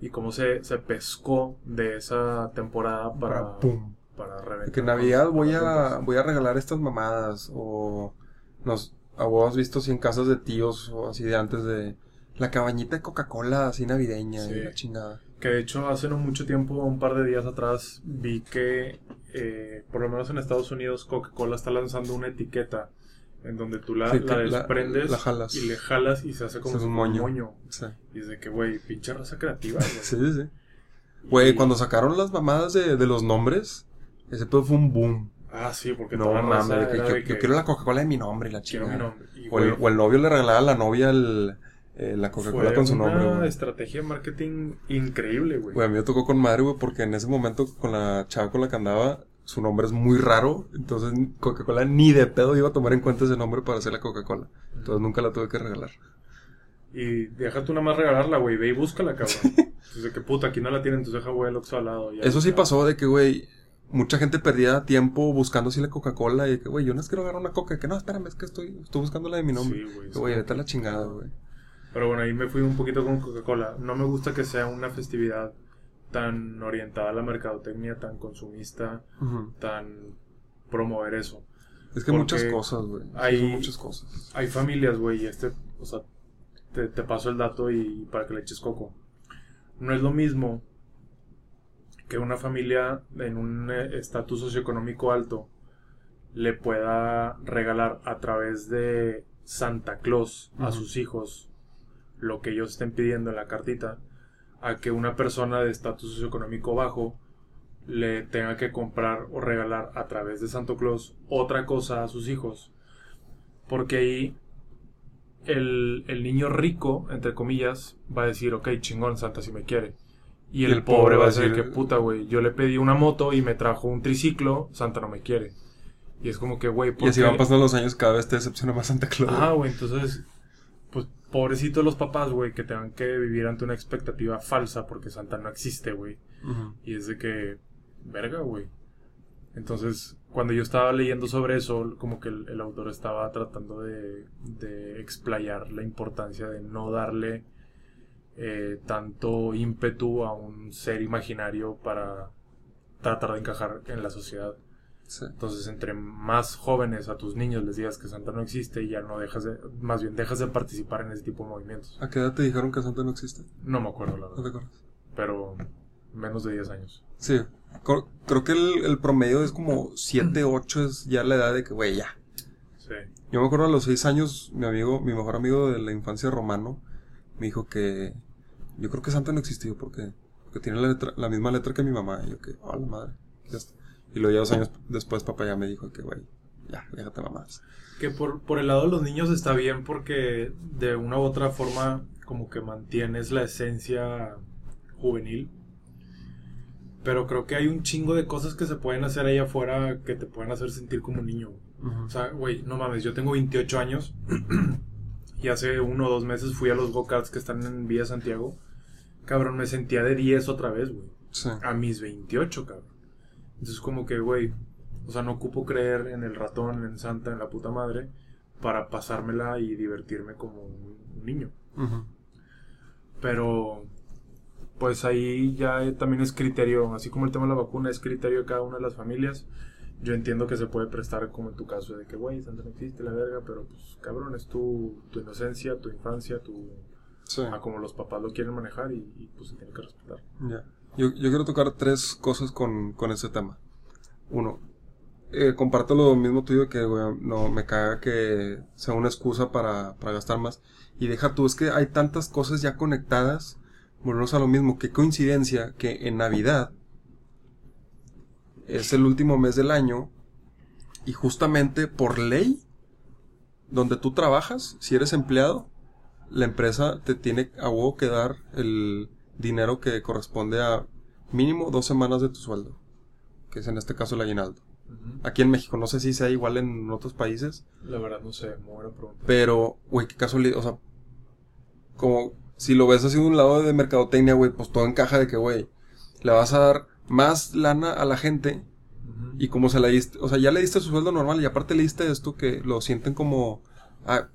Y cómo se, se pescó de esa temporada para, Pum. para reventar. Que en Navidad voy a, voy a regalar estas mamadas. O nos, a vos has visto así en casas de tíos o así de antes de la cabañita de Coca-Cola así navideña Sí. y la chingada. Que de hecho hace no mucho tiempo, un par de días atrás, vi que eh, por lo menos en Estados Unidos Coca-Cola está lanzando una etiqueta en donde tú la, Sí, la la- desprendes la jalas. y le jalas y se hace como Se hace un moño. Sí. Y es de que, güey, pinche raza creativa. güey. Sí, sí, sí. Güey, Y- cuando sacaron las mamadas de, de los nombres, ese pedo fue un boom. Ah, sí, porque No la mames, yo, yo quiero la Coca-Cola de mi nombre y la. Y, O o el novio le regalaba a la novia el, eh, la Coca-Cola fue con su una nombre, güey. estrategia de marketing increíble, güey. Güey, a mí me tocó con madre, güey, porque en ese momento con la chava con la que andaba, su nombre es muy raro. Entonces Coca-Cola ni de pedo iba a tomar en cuenta ese nombre para hacer la Coca-Cola. Entonces nunca la tuve que regalar. Y deja tú nada más regalarla, güey. Ve y búscala, cabrón. Entonces, que puta, aquí no la tienen, entonces deja, güey, el Oxxo al lado. ya, Eso sí ya. pasó de que, güey, mucha gente perdía tiempo buscando así la Coca-Cola y que, güey, yo no es quiero agarrar una Coca. Que no, espérame, es que estoy, estoy buscando la de mi nombre. Sí, güey. Güey, vete a la chingada, güey. Pero bueno, ahí me fui un poquito con Coca-Cola. No me gusta que sea una festividad tan orientada a la mercadotecnia, tan consumista, tan promover eso. Es que Porque muchas cosas, güey. Hay- son muchas cosas. Hay familias, güey, y este, o sea, te, te paso el dato y para que le eches coco. No es lo mismo que una familia en un eh, estatus socioeconómico alto le pueda regalar a través de Santa Claus a sus hijos lo que ellos estén pidiendo en la cartita, a que una persona de estatus socioeconómico bajo le tenga que comprar o regalar a través de Santo Claus otra cosa a sus hijos. Porque ahí el, el niño rico, entre comillas, va a decir, ok, chingón, Santa si me quiere. Y el, pobre va a decir que puta, güey, yo le pedí una moto y me trajo un triciclo, Santa no me quiere. Y es como que, güey, Y así van pasando los años, cada vez te decepciona más Santa Claus. Ah, güey, entonces, pobrecitos los papás, güey, que tengan que vivir ante una expectativa falsa porque Santa no existe, güey. Y es de que, verga, güey. Entonces, cuando yo estaba leyendo sobre eso, como que el, el autor estaba tratando de, de explayar la importancia de no darle eh, tanto ímpetu a un ser imaginario para tratar de encajar en la sociedad. Sí. Entonces, entre más jóvenes a tus niños les digas que Santa no existe y ya no dejas de, más bien dejas de participar en ese tipo de movimientos. ¿A qué edad te dijeron que Santa no existe? No me acuerdo la ¿No te verdad, acuerdas? pero menos de 10 años. Sí. Creo que el, el promedio es como 7, 8 es ya la edad de que, güey, ya. Sí. Yo me acuerdo a los 6 años, mi amigo, mi mejor amigo de la infancia romano, me dijo que yo creo que Santa no existió porque, porque tiene la, letra- la misma letra que mi mamá. Y yo que, oh, la madre. ya está. Y luego ya dos años después papá ya me dijo que, güey, ya, déjate mamás. Que por, por el lado de los niños está bien porque de una u otra forma como que mantienes la esencia juvenil. Pero creo que hay un chingo de cosas que se pueden hacer ahí afuera que te pueden hacer sentir como un niño. O sea, güey, no mames, yo tengo 28 años y hace uno o dos meses fui a los go-karts que están en Villa Santiago. Cabrón, me sentía de 10 otra vez, güey. Sí. A mis 28, cabrón. Entonces como que, güey, o sea, no ocupo creer en el ratón, en Santa, en la puta madre, para pasármela y divertirme como un niño. Pero, pues ahí ya también es criterio, así como el tema de la vacuna es criterio de cada una de las familias. Yo entiendo que se puede prestar como en tu caso de que, güey, Santa no existe, la verga, pero pues cabrón, es tu, tu inocencia, tu infancia, tu... A como los papás lo quieren manejar y, pues se tiene que respetar. Ya. Yo, yo quiero tocar tres cosas con, con ese tema. Uno, eh, comparto lo mismo tuyo que, no me caga que sea una excusa para, para gastar más. Y deja tú, es que hay tantas cosas ya conectadas. Volvemos a lo mismo, qué coincidencia que en Navidad es el último mes del año y justamente por ley, donde tú trabajas, si eres empleado, la empresa te tiene a huevo que dar el dinero que corresponde a mínimo dos semanas de tu sueldo, que es en este caso el aguinaldo. Aquí en México, no sé si sea igual en otros países. La verdad no sé, muy buena pregunta. Pero, güey, qué casualidad, o sea, como si lo ves así de un lado de mercadotecnia, güey, pues todo encaja de que, güey, le vas a dar más lana a la gente y como se la diste, o sea, ya le diste su sueldo normal y aparte le diste esto que lo sienten como, ah,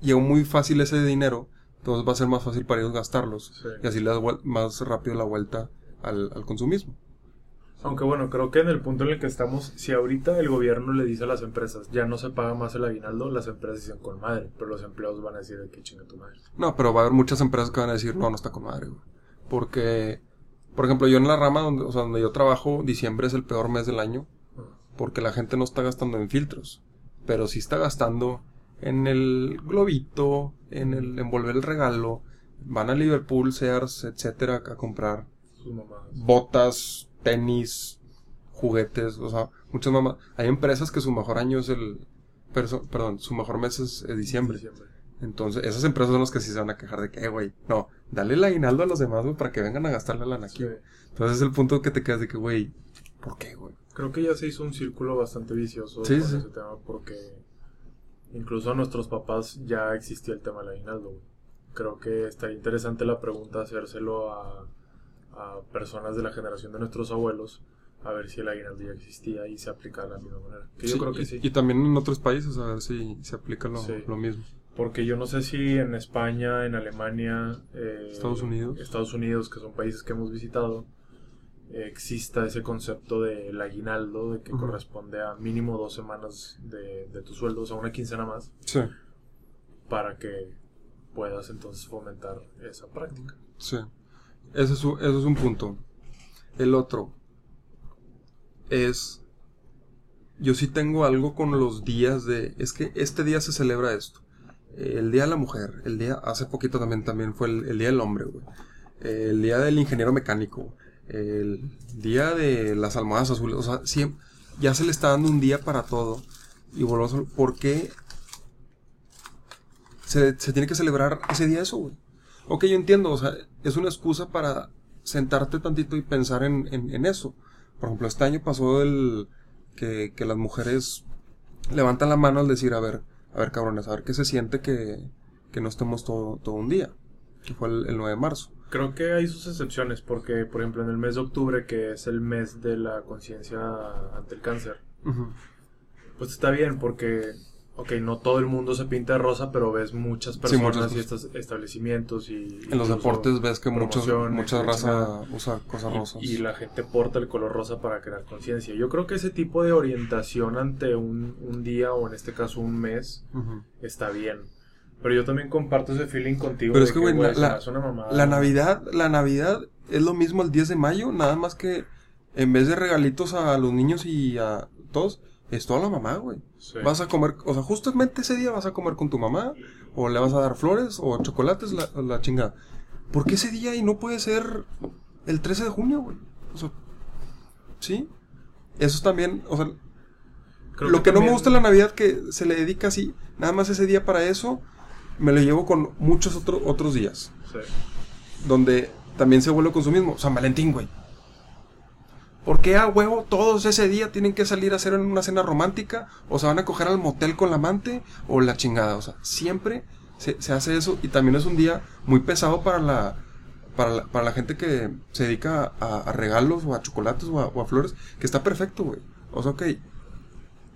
llegó muy fácil ese dinero, entonces va a ser más fácil para ellos gastarlos y así le das más rápido la vuelta al, al consumismo. Aunque bueno, creo que en el punto en el que estamos, si ahorita el gobierno le dice a las empresas, ya no se paga más el aguinaldo, las empresas dicen con madre, pero los empleados van a decir, que chinga tu madre. No, pero va a haber muchas empresas que van a decir, no, no está con madre, güey. Porque, por ejemplo, yo en la rama donde, o sea, donde yo trabajo, diciembre es el peor mes del año, porque la gente no está gastando en filtros, pero sí está gastando en el globito, en el envolver el regalo, van a Liverpool, Sears, etcétera, a comprar botas, tenis, juguetes, o sea, muchas mamás. Hay empresas que su mejor año es el. perdón, su mejor mes es, diciembre. Entonces, esas empresas son las que sí se van a quejar de que, eh, güey, no, dale el aguinaldo a los demás, güey, para que vengan a gastar la lana aquí. Entonces es el punto que te quedas de que, güey, ¿por qué, güey? Creo que ya se hizo un círculo bastante vicioso con ese tema porque incluso a nuestros papás ya existía el tema del aguinaldo, güey. Creo que estaría interesante la pregunta hacérselo a a personas de la generación de nuestros abuelos a ver si el aguinaldo ya existía y se aplica de la misma manera. Que yo creo que y, sí. Y también en otros países a ver si se aplica lo, lo mismo. Porque yo no sé si en España, en Alemania, eh, Estados Unidos, Estados Unidos, que son países que hemos visitado, exista ese concepto del aguinaldo, de que corresponde a mínimo dos semanas de, de tu sueldo, o sea, una quincena más. Sí. Para que puedas entonces fomentar esa práctica. Sí. Eso es, un, eso es un punto. El otro es, yo sí tengo algo con los días de, es que este día se celebra esto. El día de la mujer, el día, hace poquito también, también fue el, día del hombre, güey. El día del ingeniero mecánico, el día de las almohadas azules, o sea, siempre, ya se le está dando un día para todo. Y volvemos, ¿por qué se, se tiene que celebrar ese día eso, güey? Ok, yo entiendo, o sea, es una excusa para sentarte tantito y pensar en, en, eso. Por ejemplo, este año pasó el que, que, las mujeres levantan la mano al decir, a ver, a ver cabrones, a ver qué se siente que, que no estemos todo, todo un día, que fue el, 9 de marzo. Creo que hay sus excepciones, porque por ejemplo en el mes de octubre, que es el mes de la conciencia ante el cáncer, pues está bien, porque ok, no todo el mundo se pinta de rosa, pero ves muchas personas y estos establecimientos y... En los deportes ves que muchos, mucha raza usa cosas rosas. Y, la gente porta el color rosa para crear conciencia. Yo creo que ese tipo de orientación ante un, un día o en este caso un mes está bien. Pero yo también comparto ese feeling contigo. Pero es que, güey, la, la Navidad, la Navidad es lo mismo el 10 de mayo, nada más que en vez de regalitos a los niños y a todos es toda la mamá, güey. Vas a comer, o sea, justamente ese día vas a comer con tu mamá, o le vas a dar flores, o chocolates, la, la chingada. ¿Por qué ese día y no puede ser el 13 de junio, güey? O sea, ¿sí? Eso es también, o sea, lo que, no me gusta de la Navidad que se le dedica así, nada más ese día para eso, me lo llevo con muchos otros otros días. Sí. Donde también se vuelve consumismo. San Valentín, güey. ¿Por qué a huevo todos ese día tienen que salir a hacer una cena romántica? ¿O se van a coger al motel con la amante? ¿O la chingada? O sea, siempre se, hace eso y también es un día muy pesado para la, para la, para la gente que se dedica a, a regalos o a chocolates o a, o a flores, que está perfecto, güey. O sea, ok,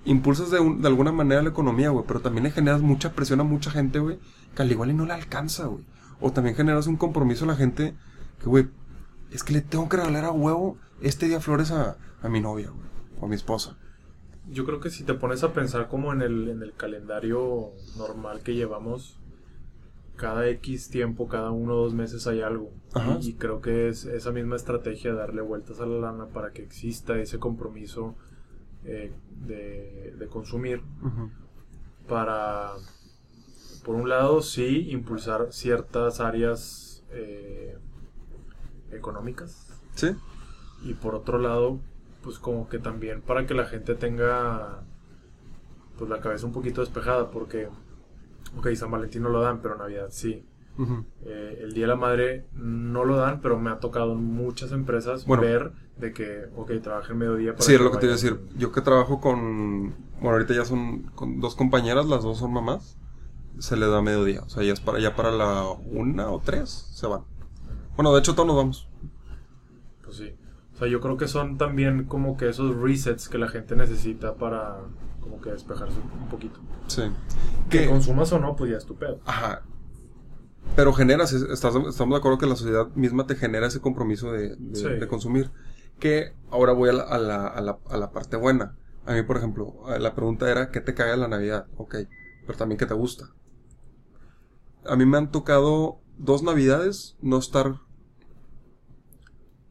impulsas de, un- de alguna manera la economía, güey, pero también le generas mucha presión a mucha gente, güey, que al igual y no le alcanza, güey. O también generas un compromiso a la gente que, güey, es que le tengo que regalar a huevo este día flores a, a mi novia, güey, o a mi esposa. Yo creo que si te pones a pensar como en el, en el calendario normal que llevamos, cada X tiempo, cada uno o dos meses hay algo. Ajá. Y, y creo que es esa misma estrategia, darle vueltas a la lana para que exista ese compromiso eh, de, de consumir. Para, por un lado, sí, impulsar ciertas áreas eh, económicas. ¿Sí? Y por otro lado, pues como que también para que la gente tenga pues la cabeza un poquito despejada, porque, ok, San Valentín no lo dan, pero Navidad sí. Eh, el Día de la Madre no lo dan, pero me ha tocado en muchas empresas Bueno. ver de que, ok, trabaja en mediodía. para Sí, era lo que te iba a decir. Yo que trabajo con. Bueno, ahorita ya son con dos compañeras, las dos son mamás. Se le da mediodía. O sea, ya es para, ya para la una o tres se van. Bueno, de hecho, todos nos vamos. Pues sí. O sea, yo creo que son también como que esos resets que la gente necesita para como que despejarse un poquito. Sí. Que Que, consumas o no, pues ya es tu pedo. ajá. Pero generas, es- estás- estamos de acuerdo que la sociedad misma te genera ese compromiso de, de- Sí. de consumir. Que ahora voy a la, a, la, a, la, a la parte buena. A mí, por ejemplo, eh, la pregunta era, ¿qué te cae la Navidad? Ok, pero también ¿qué te gusta? A mí me han tocado dos Navidades no estar...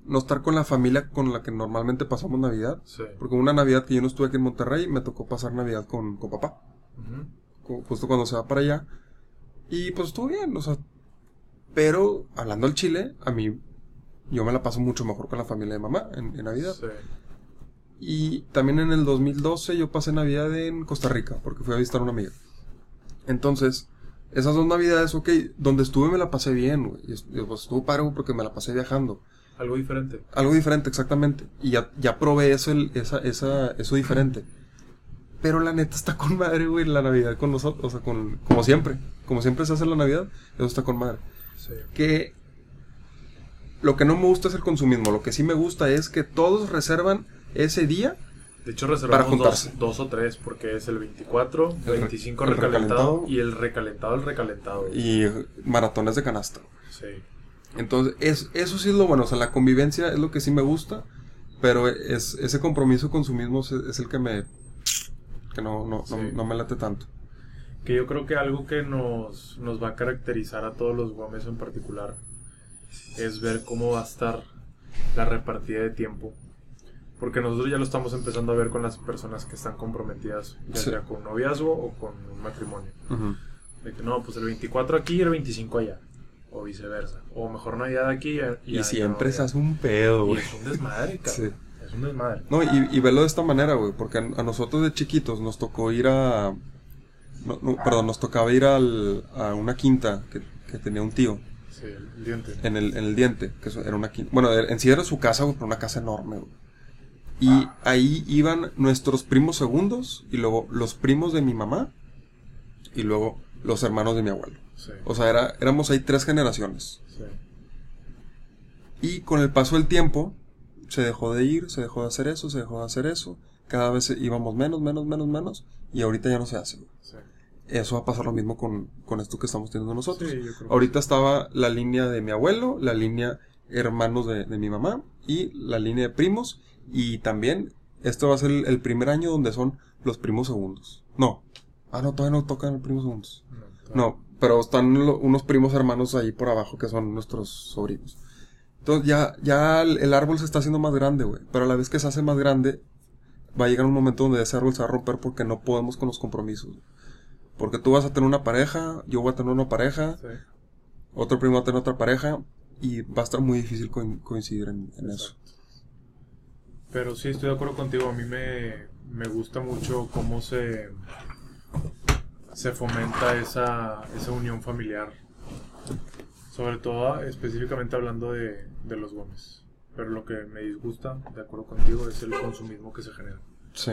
No estar con la familia con la que normalmente pasamos Navidad. Sí. Porque una Navidad que yo no estuve aquí en Monterrey, me tocó pasar Navidad con, con papá justo cuando se va para allá. Y pues estuvo bien, o sea. Pero hablando al chile, a mí yo me la paso mucho mejor con la familia de mamá en, en Navidad. Sí. Y también en el 2012 yo pasé Navidad en Costa Rica, porque fui a visitar a una amiga. Entonces, esas dos Navidades, ok, donde estuve me la pasé bien, güey. Y pues, estuvo paro porque me la pasé viajando. Algo diferente. Algo diferente, exactamente. Y ya, ya probé eso, el- esa, esa, eso diferente. Pero la neta está con madre, güey, la Navidad con nosotros. O sea, con, como siempre. Como siempre se hace la Navidad, eso está con madre. Sí. Que lo que no me gusta es el consumismo. Lo que sí me gusta es que todos reservan ese día. De hecho, reservamos Para juntarse. dos, dos o tres, porque es el 24, El re- 25 el recalentado, recalentado. y el recalentado, el recalentado. Y maratones de canasta. Sí. Entonces, es, eso sí es lo bueno. O sea, la convivencia es lo que sí me gusta. Pero es, ese compromiso consumismo es, es el que me. Que no, no, no, Sí. no me late tanto. Que yo creo que algo que nos, nos va a caracterizar a todos los Gómez en particular es ver cómo va a estar la repartida de tiempo. Porque nosotros ya lo estamos empezando a ver con las personas que están comprometidas, ya Sí. sea con un noviazgo o con un matrimonio. De que no, pues el 24 aquí y el 25 allá. O viceversa. O mejor Navidad aquí y, Y, y siempre se hace un pedo, güey. es un desmadre, cabrón. Sí. Es un desmadre. No, y, y velo de esta manera, güey, porque a, a nosotros de chiquitos nos tocó ir a... no, no, perdón, nos tocaba ir al, a una quinta que, que tenía un tío Sí, el diente. en el, en el diente, que era una quinta... Bueno, en sí era su casa, güey, pero una casa enorme, güey. Y ahí iban nuestros primos segundos, y luego los primos de mi mamá, y luego los hermanos de mi abuelo. Sí, O sea, era, éramos ahí tres generaciones. sí. Y con el paso del tiempo, se dejó de ir, se dejó de hacer eso, se dejó de hacer eso. Cada vez íbamos menos, menos, menos, menos. Y ahorita ya no se hace. sí. Eso va a pasar lo mismo con, con esto que estamos teniendo nosotros. Sí, ahorita estaba la línea de mi abuelo, la línea hermanos de, de mi mamá y la línea de primos. Y también, esto va a ser el, el primer año donde son los primos segundos. No. Ah, no, todavía no tocan los primos segundos. No, No, pero están lo- unos primos hermanos ahí por abajo que son nuestros sobrinos. Entonces ya, ya el, árbol se está haciendo más grande, güey. Pero a la vez que se hace más grande, va a llegar un momento donde ese árbol se va a romper porque no podemos con los compromisos. Porque tú vas a tener una pareja, yo voy a tener una pareja, Sí. otro primo va a tener otra pareja, y va a estar muy difícil coin- coincidir en, en eso. Pero sí, estoy de acuerdo contigo. A mí me, me gusta mucho cómo se, se fomenta esa, esa unión familiar. Sobre todo, específicamente hablando de, de los Gómez. Pero lo que me disgusta, de acuerdo contigo, es el consumismo que se genera. Sí.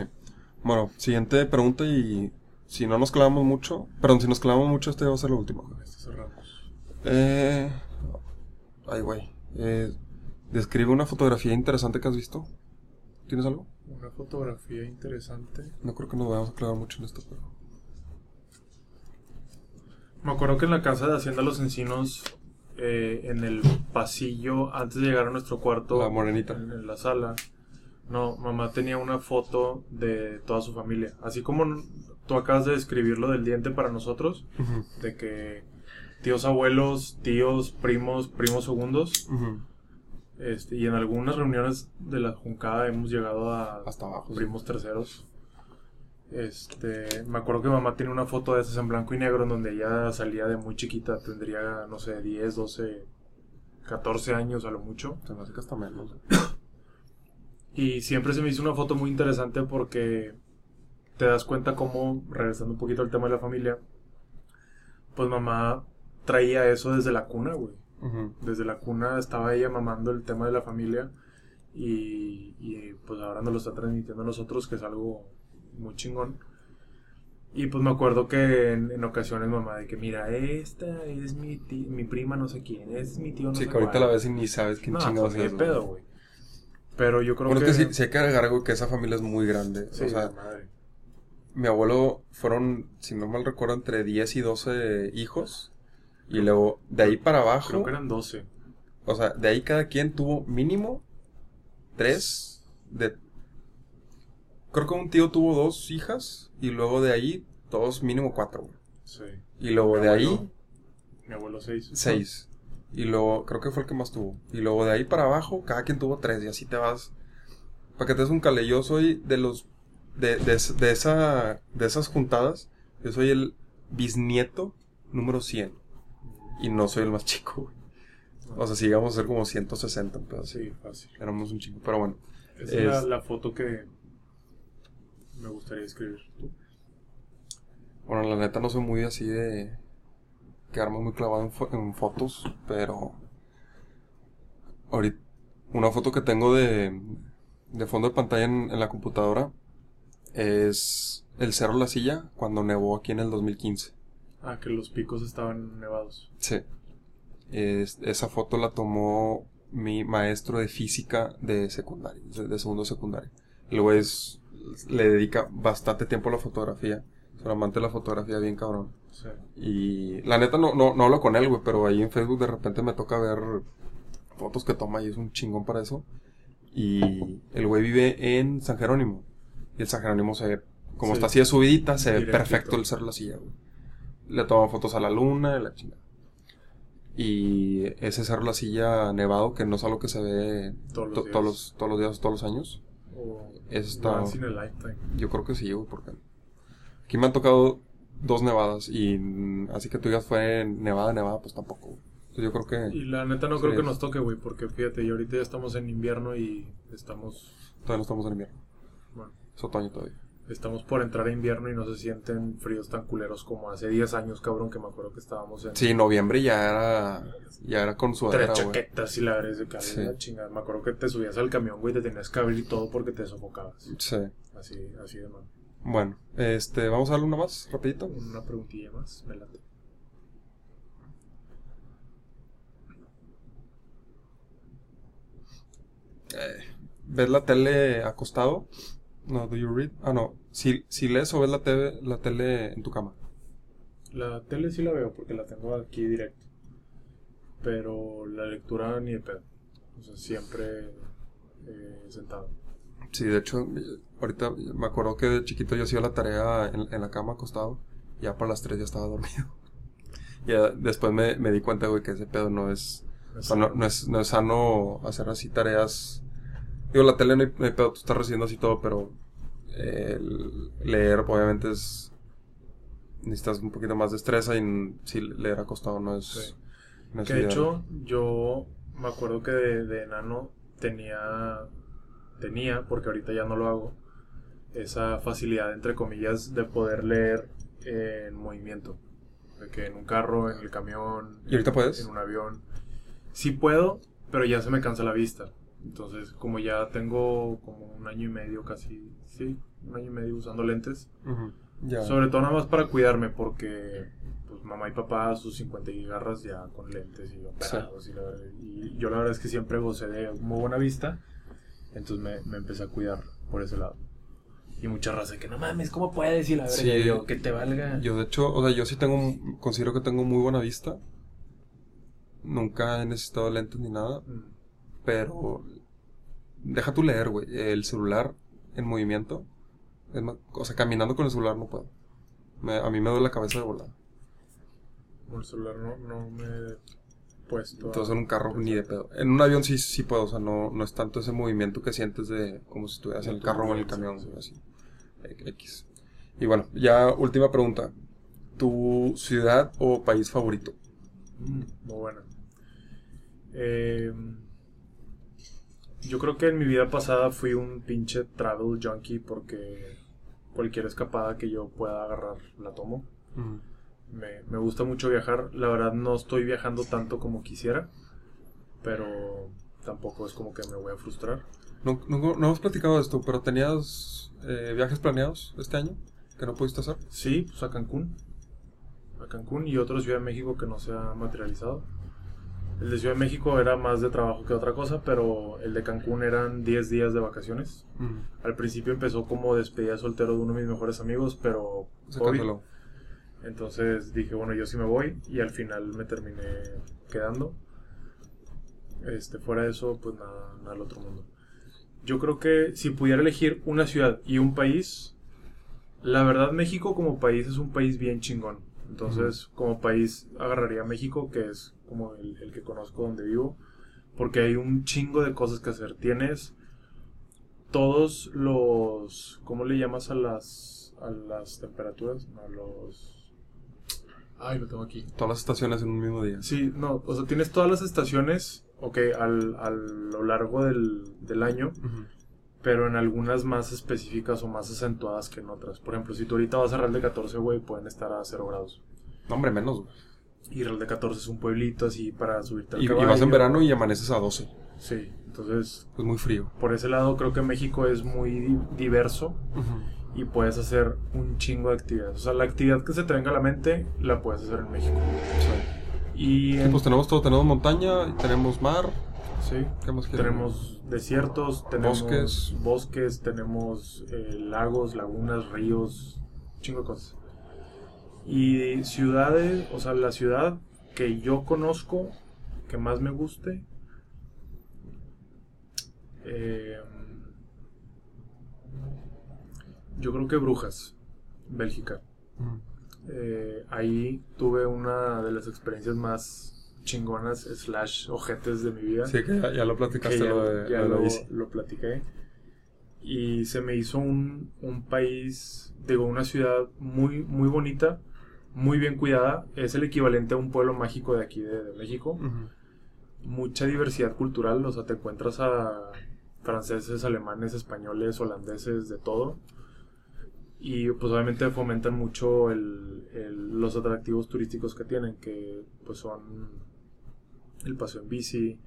Bueno, siguiente pregunta y si no nos clavamos mucho, perdón, si nos clavamos mucho, este va a ser la última. Con esto cerramos. Eh, Ay, güey. Eh, describe una fotografía interesante que has visto. ¿Tienes algo? Una fotografía interesante. No creo que nos vayamos a clavar mucho en esto, pero. Me acuerdo que en la casa de Hacienda Los Encinos, eh, en el pasillo, antes de llegar a nuestro cuarto, La morenita. en, en la sala, no, mamá tenía una foto de toda su familia. Así como tú acabas de describir lo del diente para nosotros, de que tíos abuelos, tíos, primos, primos segundos, este, y en algunas reuniones de la Juncada hemos llegado a Hasta abajo. sí. primos terceros. Este, me acuerdo que mamá tiene una foto de esas en blanco y negro en donde ella salía de muy chiquita, tendría, no sé, 10, 12, 14 años a lo mucho. Se me hace que hasta menos. Y siempre se me hizo una foto muy interesante porque te das cuenta cómo, regresando un poquito al tema de la familia, pues mamá traía eso desde la cuna, güey. Desde la cuna estaba ella mamando el tema de la familia y, y, pues ahora nos lo está transmitiendo a nosotros, que es algo muy chingón. Y pues me acuerdo que en, en ocasiones mamá de que mira, esta es mi mi prima no sé quién, es mi tío no Sí, sé que ahorita cuál". la ves y ni sabes quién No, chingados pues, es. pedo, güey. Pero yo creo Bueno, que... que sí, sí hay que agregar, que esa familia es muy grande. Sí, o sea, madre. mi abuelo fueron, si no mal recuerdo, entre 10 y 12 hijos. Y luego, de ahí para abajo, Creo que eran 12. o sea, de ahí cada quien tuvo mínimo tres de... Creo que un tío tuvo dos hijas y luego de ahí todos mínimo cuatro, güey. Sí. Y luego Mi de ahí Mi abuelo 6. seis. Y luego, creo que fue el que más tuvo. Y luego de ahí para abajo, cada quien tuvo tres. Y así te vas. Para que te des un cale, yo soy de los. De, de, de esa, de esas juntadas, yo soy el bisnieto número 100. Y no soy el más chico, güey. O sea, si llegamos a ser como 160, pero así. Sí, fácil. Éramos un chico. Pero bueno, Esa es la, Es- la foto que gustaría escribir. bueno, la neta no soy muy así de. Quedarme muy clavado en, fo- en fotos, pero. Ahorita. Una foto que tengo de. De fondo de pantalla en, en la computadora. Es. El Cerro La Silla, cuando nevó aquí en el 2015. Ah, que los picos estaban nevados. Sí. Es- esa foto la tomó mi maestro de física de secundaria, de, de segundo de secundaria. El güey es- le dedica bastante tiempo a la fotografía. Es un amante de la fotografía bien cabrón. Sí. Y la neta no, no, no hablo con él, güey, pero ahí en Facebook de repente me toca ver fotos que toma y es un chingón para eso. Y el güey vive en San Jerónimo. Y el San Jerónimo se ve, como Sí. está así de subidita, se ve perfecto el Cerro La Silla, güey. Le toman fotos a la luna y la chingada. Y ese Cerro La Silla nevado, que no es algo que se ve Todos los to- días. todos, los, todos los días, todos los años. O Eso está- Once in a lifetime. Yo creo que sí, güey, porque aquí me han tocado dos nevadas y mm, así que tú digas fue nevada, nevada, pues tampoco. güey. Yo creo que Y la neta no creo Sí, que es. nos toque, güey, porque fíjate, y ahorita ya estamos en invierno y estamos, todavía no estamos en invierno. bueno, Es otoño todavía. Estamos por entrar a invierno y no se sienten fríos tan culeros como hace 10 años, cabrón, que me acuerdo que estábamos en Sí, noviembre ya era ya era con tres sudadera, güey. chaquetas y la verdad es de Sí. la chingada. Me acuerdo que te subías al camión, güey, te tenías que abrir y todo porque te sofocabas. Sí. Así, así de mal. Bueno, este, vamos a darle una más, rapidito. Una preguntilla más, me late. ¿Ves la tele acostado? No, do you read? Ah, no. Si, si lees o ves la tele, la tele en tu cama. La tele sí la veo porque la tengo aquí directo. Pero la lectura ni de pedo. O sea, siempre eh, sentado. Sí, de hecho, eh, ahorita me acuerdo que de chiquito yo hacía la tarea en, en la cama acostado. Ya para las 3 ya estaba dormido. Ya después me, me di cuenta, güey, que ese pedo no es, o sea, no, no es, no es sano hacer así tareas. Digo, la tele no hay, no hay pedo, tú estás recibiendo así todo, pero eh, leer obviamente es... Necesitas un poquito más de destreza y si leer acostado no es... Sí. no es Que de hecho, yo me acuerdo que de, de enano tenía, tenía, porque ahorita ya no lo hago, esa facilidad, entre comillas, de poder leer en movimiento. De que en un carro, en el camión, ¿Y ahorita puedes? en un avión. Sí puedo, pero ya se me cansa la vista. Entonces, como ya tengo como un año y medio casi, sí, un año y medio usando lentes, Ya. sobre todo nada más para cuidarme, porque pues mamá y papá, sus 50 garras ya con lentes y operados. Y, la verdad- y yo la verdad es que siempre gocé de muy buena vista. Entonces me, me empecé a cuidar por ese lado. Y mucha raza que no mames, ¿cómo puedes? Y la verdad, Sí. yo, que te valga. Yo de hecho, o sea, yo sí tengo, considero que tengo muy buena vista. Nunca he necesitado lentes ni nada, Mm. Pero deja tu leer, güey. El celular en movimiento, es más- o sea, caminando con el celular no puedo. Me- a mí me duele la cabeza de volada. Con el celular no, no me he puesto. Entonces en un carro ni de pedo. En un avión sí, sí puedo, o sea, no, no es tanto ese movimiento que sientes de como si estuvieras en el carro o en el camión, Sí. así. X. Y bueno, ya última pregunta. ¿Tu ciudad o país favorito? Mm, Muy buena. Eh, yo creo que en mi vida pasada fui un pinche travel junkie porque cualquier escapada que yo pueda agarrar la tomo. Me, me gusta mucho viajar. La verdad no estoy viajando tanto como quisiera, pero tampoco es como que me voy a frustrar. No, no, no hemos platicado de esto, pero ¿tenías eh, viajes planeados este año que no pudiste hacer? Sí, pues a Cancún. A Cancún y otra Ciudad de México que no se ha materializado. El de Ciudad de México era más de trabajo que otra cosa, pero el de Cancún eran 10 días de vacaciones. Al principio empezó como despedida soltero de uno de mis mejores amigos, pero Se COVID. canceló. Entonces dije, bueno, yo sí me voy y al final me terminé quedando. Este, fuera de eso, pues nada, nada del otro mundo. Yo creo que si pudiera elegir una ciudad y un país, la verdad México como país es un país bien chingón. Entonces, como país agarraría México, que es como el, el que conozco donde vivo, porque hay un chingo de cosas que hacer. Tienes todos los, ¿cómo le llamas a las a las temperaturas? A los Ay, lo tengo aquí. Todas las estaciones en un mismo día. Sí, no, o sea, tienes todas las estaciones, ok, al, a lo largo del, del año. Pero en algunas más específicas o más acentuadas que en otras. Por ejemplo, si tú ahorita vas a Real de 14, güey, pueden estar a 0 grados. No, hombre, menos, güey. Y Real de 14 es un pueblito así para subirte al Y, y caballo. vas en verano y amaneces a 12. Sí, entonces, Es muy frío. por ese lado creo que México es muy di- diverso y puedes hacer un chingo de actividades. O sea, la actividad que se te venga a la mente la puedes hacer en México. Y Sí, en- pues tenemos todo. Tenemos montaña, tenemos mar. Sí, ¿Qué más quieres? tenemos desiertos, tenemos Bosques. bosques, tenemos eh, lagos, lagunas, ríos, chingo de cosas. Y ciudades, o sea, la ciudad que yo conozco, que más me guste, eh, yo creo que Brujas, Bélgica. Ujú. Eh, ahí tuve una de las experiencias más chingonas slash ojetes de mi vida. Sí, que ya, ya lo platicaste ya, lo de, ya lo platiqué. Y se me hizo un, un país, digo, una ciudad muy, muy bonita, muy bien cuidada. Es el equivalente a un pueblo mágico de aquí de, de México. Mucha diversidad cultural, o sea, te encuentras a franceses, alemanes, españoles, holandeses, de todo. Y pues obviamente fomentan mucho el- el- los atractivos turísticos que tienen, que pues son el paseo en bici,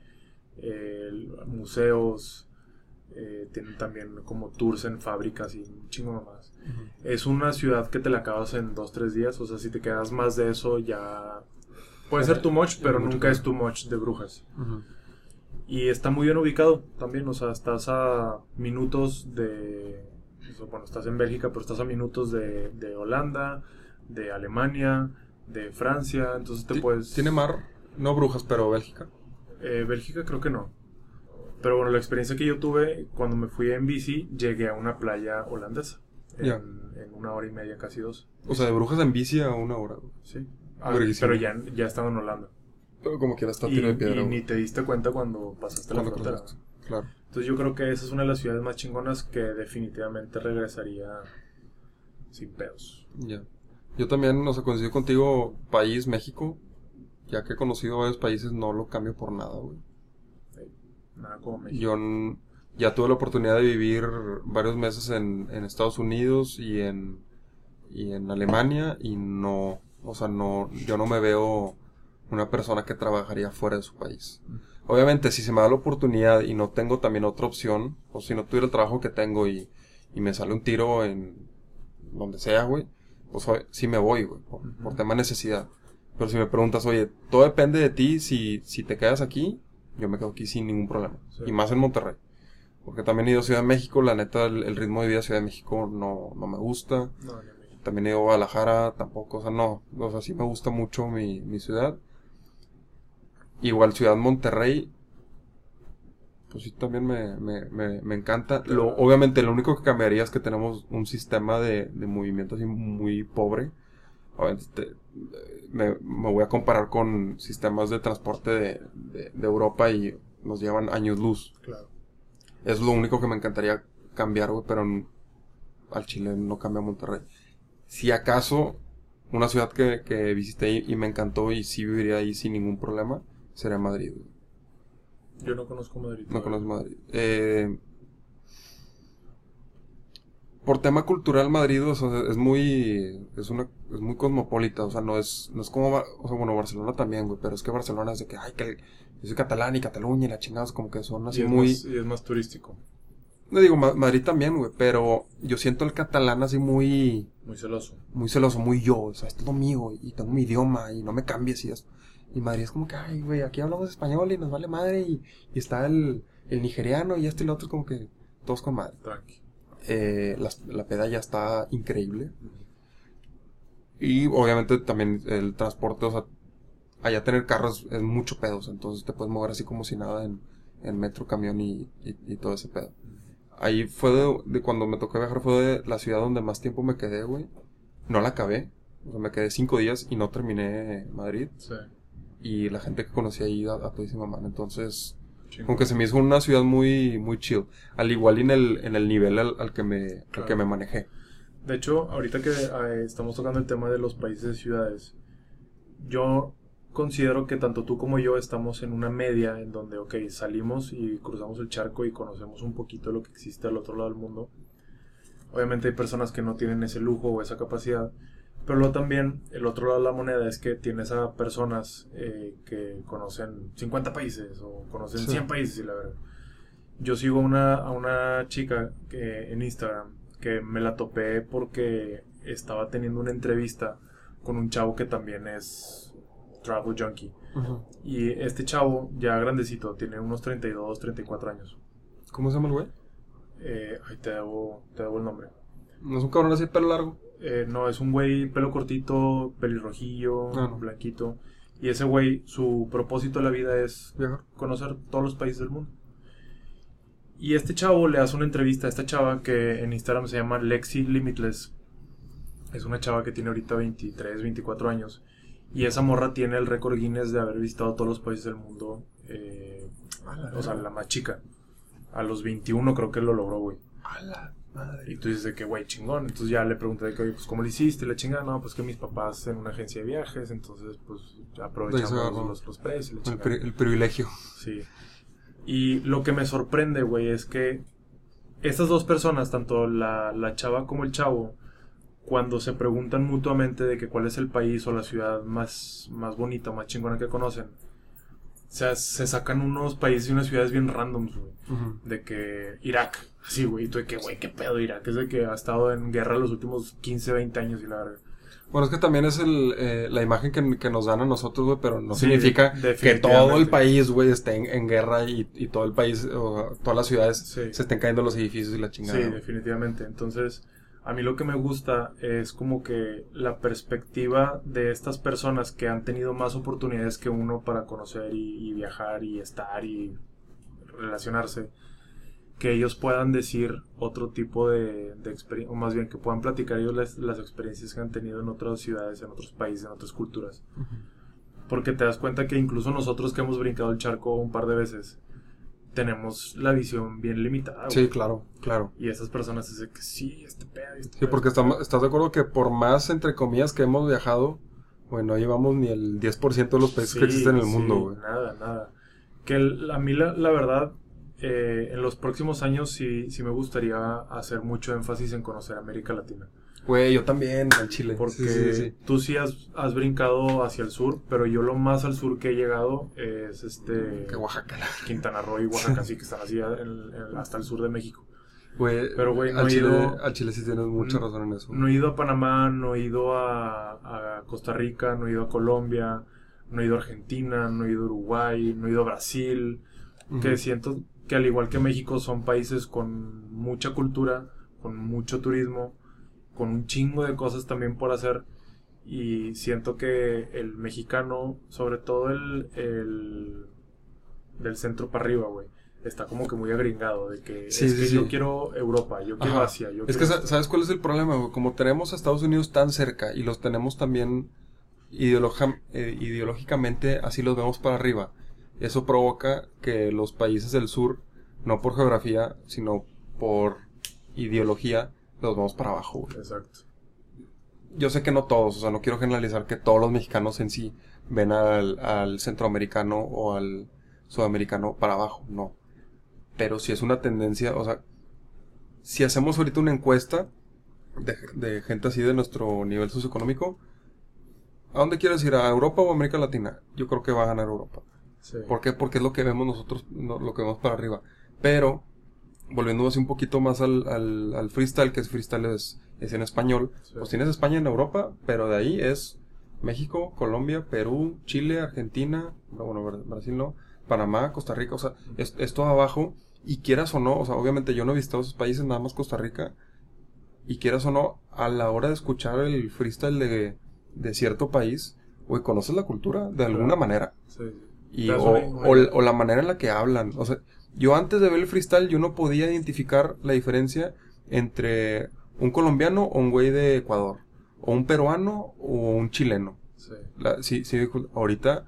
el- museos, eh, tienen también como tours en fábricas y un chingo. Es una ciudad que te la acabas en dos, tres días, o sea, si te quedas más de eso ya... Puede ser too much, pero nunca es too much de brujas. Y está muy bien ubicado también, o sea, estás a minutos de... Bueno, estás en Bélgica, pero estás a minutos de, de Holanda, de Alemania, de Francia, entonces te puedes... Tiene mar, no brujas, pero Bélgica. Eh, Bélgica creo que no. Pero bueno, la experiencia que yo tuve cuando me fui en bici, llegué a una playa holandesa. En, Ya. en una hora y media, casi dos. O sea, de brujas en bici a una hora. Sí. Ah, pero ya, ya estaba en Holanda. Pero como quiera está Y, tiro de piedra. y ni te diste cuenta cuando pasaste la frontera. cruzaste. Claro. Entonces yo creo que esa es una de las ciudades más chingonas que definitivamente regresaría sin pedos. Ya. Yo también, o sea, coincido contigo, país, México. Ya que he conocido varios países, no lo cambio por nada, güey. Nada como México. Yo ya tuve la oportunidad de vivir varios meses en, en Estados Unidos y en, y en Alemania y no, o sea, no, yo no me veo una persona que trabajaría fuera de su país. Obviamente, si se me da la oportunidad y no tengo también otra opción, o si no tuviera el trabajo que tengo y, y me sale un tiro en donde sea, güey, pues sí me voy, güey, por, tema de necesidad. Pero si me preguntas, oye, todo depende de ti, si, si te quedas aquí, yo me quedo aquí sin ningún problema. Y más en Monterrey. Porque también he ido a Ciudad de México, la neta, el, ritmo de vida de Ciudad de México no, no me gusta. también he ido a Guadalajara, tampoco, o sea, no. O sea, sí me gusta mucho mi, mi ciudad. Igual Ciudad Monterrey, pues sí, también me, me, me, encanta. Lo, obviamente, lo único que cambiaría es que tenemos un sistema de, de movimiento así muy pobre. Obviamente, me, me, voy a comparar con sistemas de transporte de, de, Europa y nos llevan años luz. Claro. Es lo único que me encantaría cambiar, güey, pero al Chile no cambia Monterrey. Si acaso, una ciudad que, que visité y, y, me encantó y sí viviría ahí sin ningún problema, sería Madrid. Güey. Yo no conozco Madrid. No conozco Madrid. Eh, por tema cultural Madrid o sea, es muy es una es muy cosmopolita, o sea, no es no es como o sea, bueno, Barcelona también, güey, pero es que Barcelona es de que ay que yo soy catalán y Cataluña y la chingada, como que son así muy y es más turístico. No digo Madrid también, güey, pero yo siento el catalán así muy muy celoso. Muy celoso, muy yo, o sea, esto es lo mío y tengo mi idioma y no me cambies y eso. Y Madrid es como que, ay, güey, aquí hablamos español y nos vale madre. Y, está el, el, nigeriano y este y el otro, como que todos con madre. Eh, la, peda ya está increíble. Y obviamente también el transporte, o sea, allá tener carros es mucho pedos. Entonces te puedes mover así como si nada en, en metro, camión y, y, todo ese pedo. Ahí fue de, de, cuando me tocó viajar, fue de la ciudad donde más tiempo me quedé, güey. No la acabé. O sea, me quedé cinco días y no terminé Madrid. Sí y la gente que conocí ahí a, a todísima mano. Entonces, como que se me hizo una ciudad muy, muy chill. Al igual y en el, en el nivel al, que me, que me manejé. De hecho, ahorita que eh, estamos tocando el tema de los países y ciudades, yo considero que tanto tú como yo estamos en una media en donde, ok, salimos y cruzamos el charco y conocemos un poquito lo que existe al otro lado del mundo. Obviamente hay personas que no tienen ese lujo o esa capacidad, pero luego también, el otro lado de la moneda es que tienes a personas eh, que conocen 50 países o conocen 100 países y la verdad. Yo sigo una, a una chica que, en Instagram que me la topé porque estaba teniendo una entrevista con un chavo que también es travel junkie. Y este chavo, ya grandecito, tiene unos 32, 34 años. ¿Cómo se llama el güey? Eh, ay, te debo, te debo el nombre. ¿No es un cabrón así pelo largo? Eh, no, es un güey pelo cortito, pelirrojillo, ah, blanquito. Y ese güey, su propósito de la vida es conocer todos los países del mundo. Y este chavo le hace una entrevista a esta chava que en Instagram se llama Lexi Limitless. Es una chava que tiene ahorita 23, 24 años. Y esa morra tiene el récord Guinness de haber visitado todos los países del mundo. Eh, o sea, la más chica. A los 21 creo que lo logró, güey. Y tú dices de que, güey, chingón. Entonces ya le pregunté de que, pues, ¿cómo lo hiciste? Le chinga, no, pues que mis papás en una agencia de viajes, entonces, pues, aprovechamos los, los, precios. El, el, privilegio. Sí. Y lo que me sorprende, güey, es que estas dos personas, tanto la, la chava como el chavo, cuando se preguntan mutuamente de que cuál es el país o la ciudad más, más bonita o más chingona que conocen, sea, se sacan unos países y unas ciudades bien randoms, güey. De que Irak, sí, güey. Y tú de que, güey, qué pedo Irak. Es de que ha estado en guerra los últimos 15, 20 años y la verdad. Bueno, es que también es el, eh, la imagen que, que, nos dan a nosotros, güey, pero no significa que todo el país, güey, esté en, guerra y, y, todo el país, o todas las ciudades se estén cayendo los edificios y la chingada. Sí, definitivamente. Entonces, a mí lo que me gusta es como que la perspectiva de estas personas que han tenido más oportunidades que uno para conocer y, viajar y estar y relacionarse, que ellos puedan decir otro tipo de, experiencia, o más bien que puedan platicar ellos las, experiencias que han tenido en otras ciudades, en otros países, en otras culturas. Porque te das cuenta que incluso nosotros que hemos brincado el charco un par de veces, tenemos la visión bien limitada. Sí, claro, claro. Y esas personas dicen que sí, este pedo. Este sí, porque estamos, estás de acuerdo que por más, entre comillas, que hemos viajado, bueno, no llevamos ni el 10% de los países que existen en el mundo, güey. Nada, nada. Que a mí, la, la verdad, eh, en los próximos años sí, sí me gustaría hacer mucho énfasis en conocer América Latina. Güey, yo también, en Chile. Porque tú sí has, has, brincado hacia el sur, pero yo lo más al sur que he llegado es este... Que Oaxaca. Quintana Roo y Oaxaca, sí, que están así hasta el sur de México. Güey, Pero, güey, no al, he Chile, ido- al Chile sí tienes mucha No- razón en eso. No he ido a Panamá, no he ido a, a Costa Rica, no he ido a Colombia, no he ido a Argentina, no he ido a Uruguay, no he ido a Brasil. Que siento que al igual que México son países con mucha cultura, con mucho turismo, con un chingo de cosas también por hacer. Y siento que el mexicano, sobre todo el, el del centro para arriba, güey, está como que muy agringado. De que Sí, es sí, que sí. yo quiero Europa, yo quiero Ajá. Asia, yo Es quiero que. ¿sabes cuál es el problema? güey? Como tenemos a Estados Unidos tan cerca y los tenemos también eh, ideológicamente, así los vemos para arriba. Eso provoca que los países del sur, no por geografía, sino por ideología, los vemos para abajo. güey. Exacto. Yo sé que no todos, o sea, no quiero generalizar que todos los mexicanos en sí ven al, al centroamericano o al sudamericano para abajo, no. Pero si es una tendencia, o sea, si hacemos ahorita una encuesta de, de gente así de nuestro nivel socioeconómico, ¿a dónde quieres ir? ¿A Europa o América Latina? Yo creo que va a ganar Europa. Sí. ¿Por qué? Porque es lo que vemos nosotros, no- lo que vemos para arriba. Pero, volviendo así un poquito más al, al, al freestyle, que es freestyle es, es en español, Sí. pues tienes España en Europa, pero de ahí es México, Colombia, Perú, Chile, Argentina, no, bueno, Bra- Brasil no, Panamá, Costa Rica, o sea, es, es todo abajo, y quieras o no, o sea, obviamente yo no he visitado esos países, nada más Costa Rica, y quieras o no, a la hora de escuchar el freestyle de, de cierto país, güey, conoces la cultura de alguna manera. Sí. Y, o, o- o la manera en la que hablan. O sea, yo antes de ver el freestyle, yo no podía identificar la diferencia entre un colombiano o un güey de Ecuador. O un peruano o un chileno. Sí. La- sí, ahorita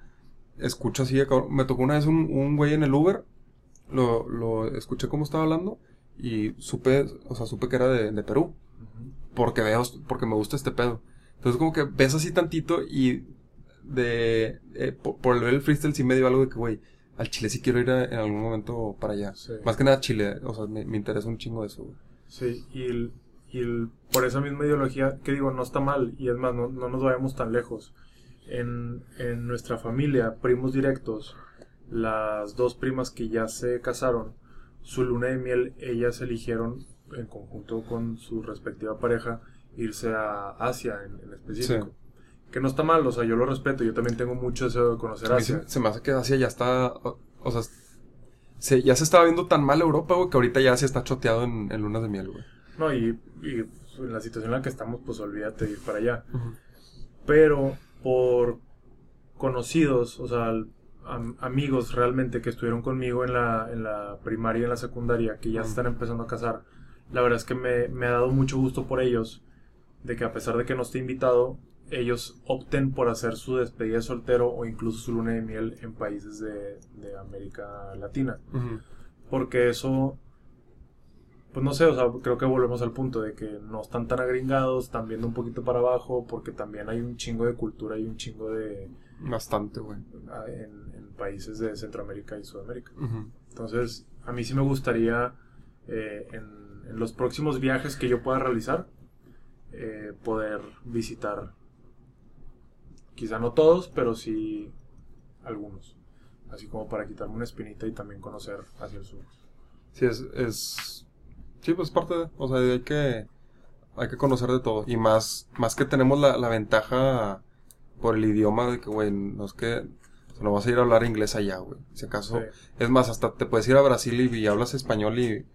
escucho así, me tocó una vez un, un güey en el Uber, lo, lo escuché cómo estaba hablando y supe, o sea, supe que era de, de Perú porque veo, porque me gusta este pedo. Entonces como que ves así tantito y de, eh, por, por el freestyle sí me dio algo de que, güey, al Chile sí quiero ir a- en algún momento para allá. Sí. Más que nada Chile, o sea, me, me interesa un chingo de eso, güey. Sí, y, el- y el- por esa misma ideología, que digo, no está mal, y es más, no, no nos vayamos tan lejos. En, en nuestra familia, primos directos, las dos primas que ya se casaron, su luna de miel, ellas eligieron, en conjunto con su respectiva pareja, irse a Asia en, en específico. Sí. Que no está mal, o sea, yo lo respeto, yo también tengo mucho deseo de conocer A mí se, Asia. se me hace que Asia ya está, o, o sea, se, ya se estaba viendo tan mal Europa, güey, que ahorita ya se está choteado en, en lunas de miel, güey. No, y, y pues, en la situación en la que estamos, pues olvídate de ir para allá. pero por conocidos, o sea, am- amigos realmente que estuvieron conmigo en la, en la primaria y en la secundaria, que ya se están empezando a casar, la verdad es que me, me ha dado mucho gusto por ellos, de que a pesar de que no esté invitado, ellos opten por hacer su despedida de soltero o incluso su luna de miel en países de, de América Latina. Porque eso, pues no sé, o sea, creo que volvemos al punto de que no están tan agringados, están viendo un poquito para abajo, porque también hay un chingo de cultura y un chingo de... Bastante, güey. en, en países de Centroamérica y Sudamérica. Entonces, a mí sí me gustaría, eh, en, en los próximos viajes que yo pueda realizar, eh, poder visitar, quizá no todos, pero sí algunos. Así como para quitarme una espinita y también conocer hacia el sur. Sí, es, es... Sí, pues parte de... O sea, hay que... Hay que conocer de todo. Y más, más que tenemos la, la ventaja por el idioma de que, güey, no es que... o sea, no vas a ir a hablar inglés allá, güey. Si acaso... Sí. Es más, hasta te puedes ir a Brasil y, y hablas español y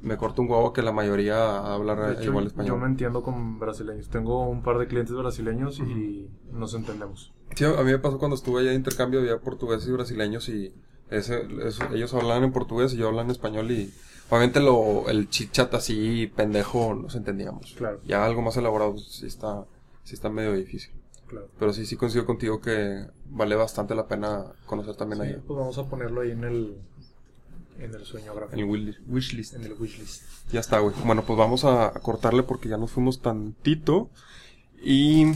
me corto un huevo que la mayoría habla hecho, igual Yo español. me entiendo con brasileños. Tengo un par de clientes brasileños y nos entendemos. Sí, a mí me pasó cuando estuve allá de intercambio, había portugueses y brasileños y ese, eso- ellos hablaban en portugués y yo hablaba en español y obviamente lo, el chit chat así pendejo nos entendíamos. Claro. Ya algo más elaborado sí está, sí está medio difícil. Claro. Pero sí, sí coincido contigo que vale bastante la pena conocer también Sí, allá. pues vamos a ponerlo ahí en el, en el sueño gráfico. En el wish- wishlist. En el wishlist. Ya está, güey. Bueno, pues vamos a, a cortarle porque ya nos fuimos tantito. Y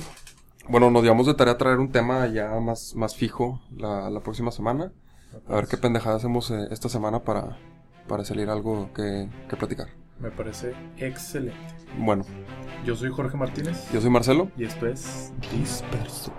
bueno, nos digamos de tarea traer un tema ya más, más fijo la, la próxima semana. A ver qué pendejada hacemos eh, esta semana para, para salir algo que, que platicar. Me parece excelente. Bueno, Yo soy Jorge Martínez yo soy Marcelo. y esto es Disperso.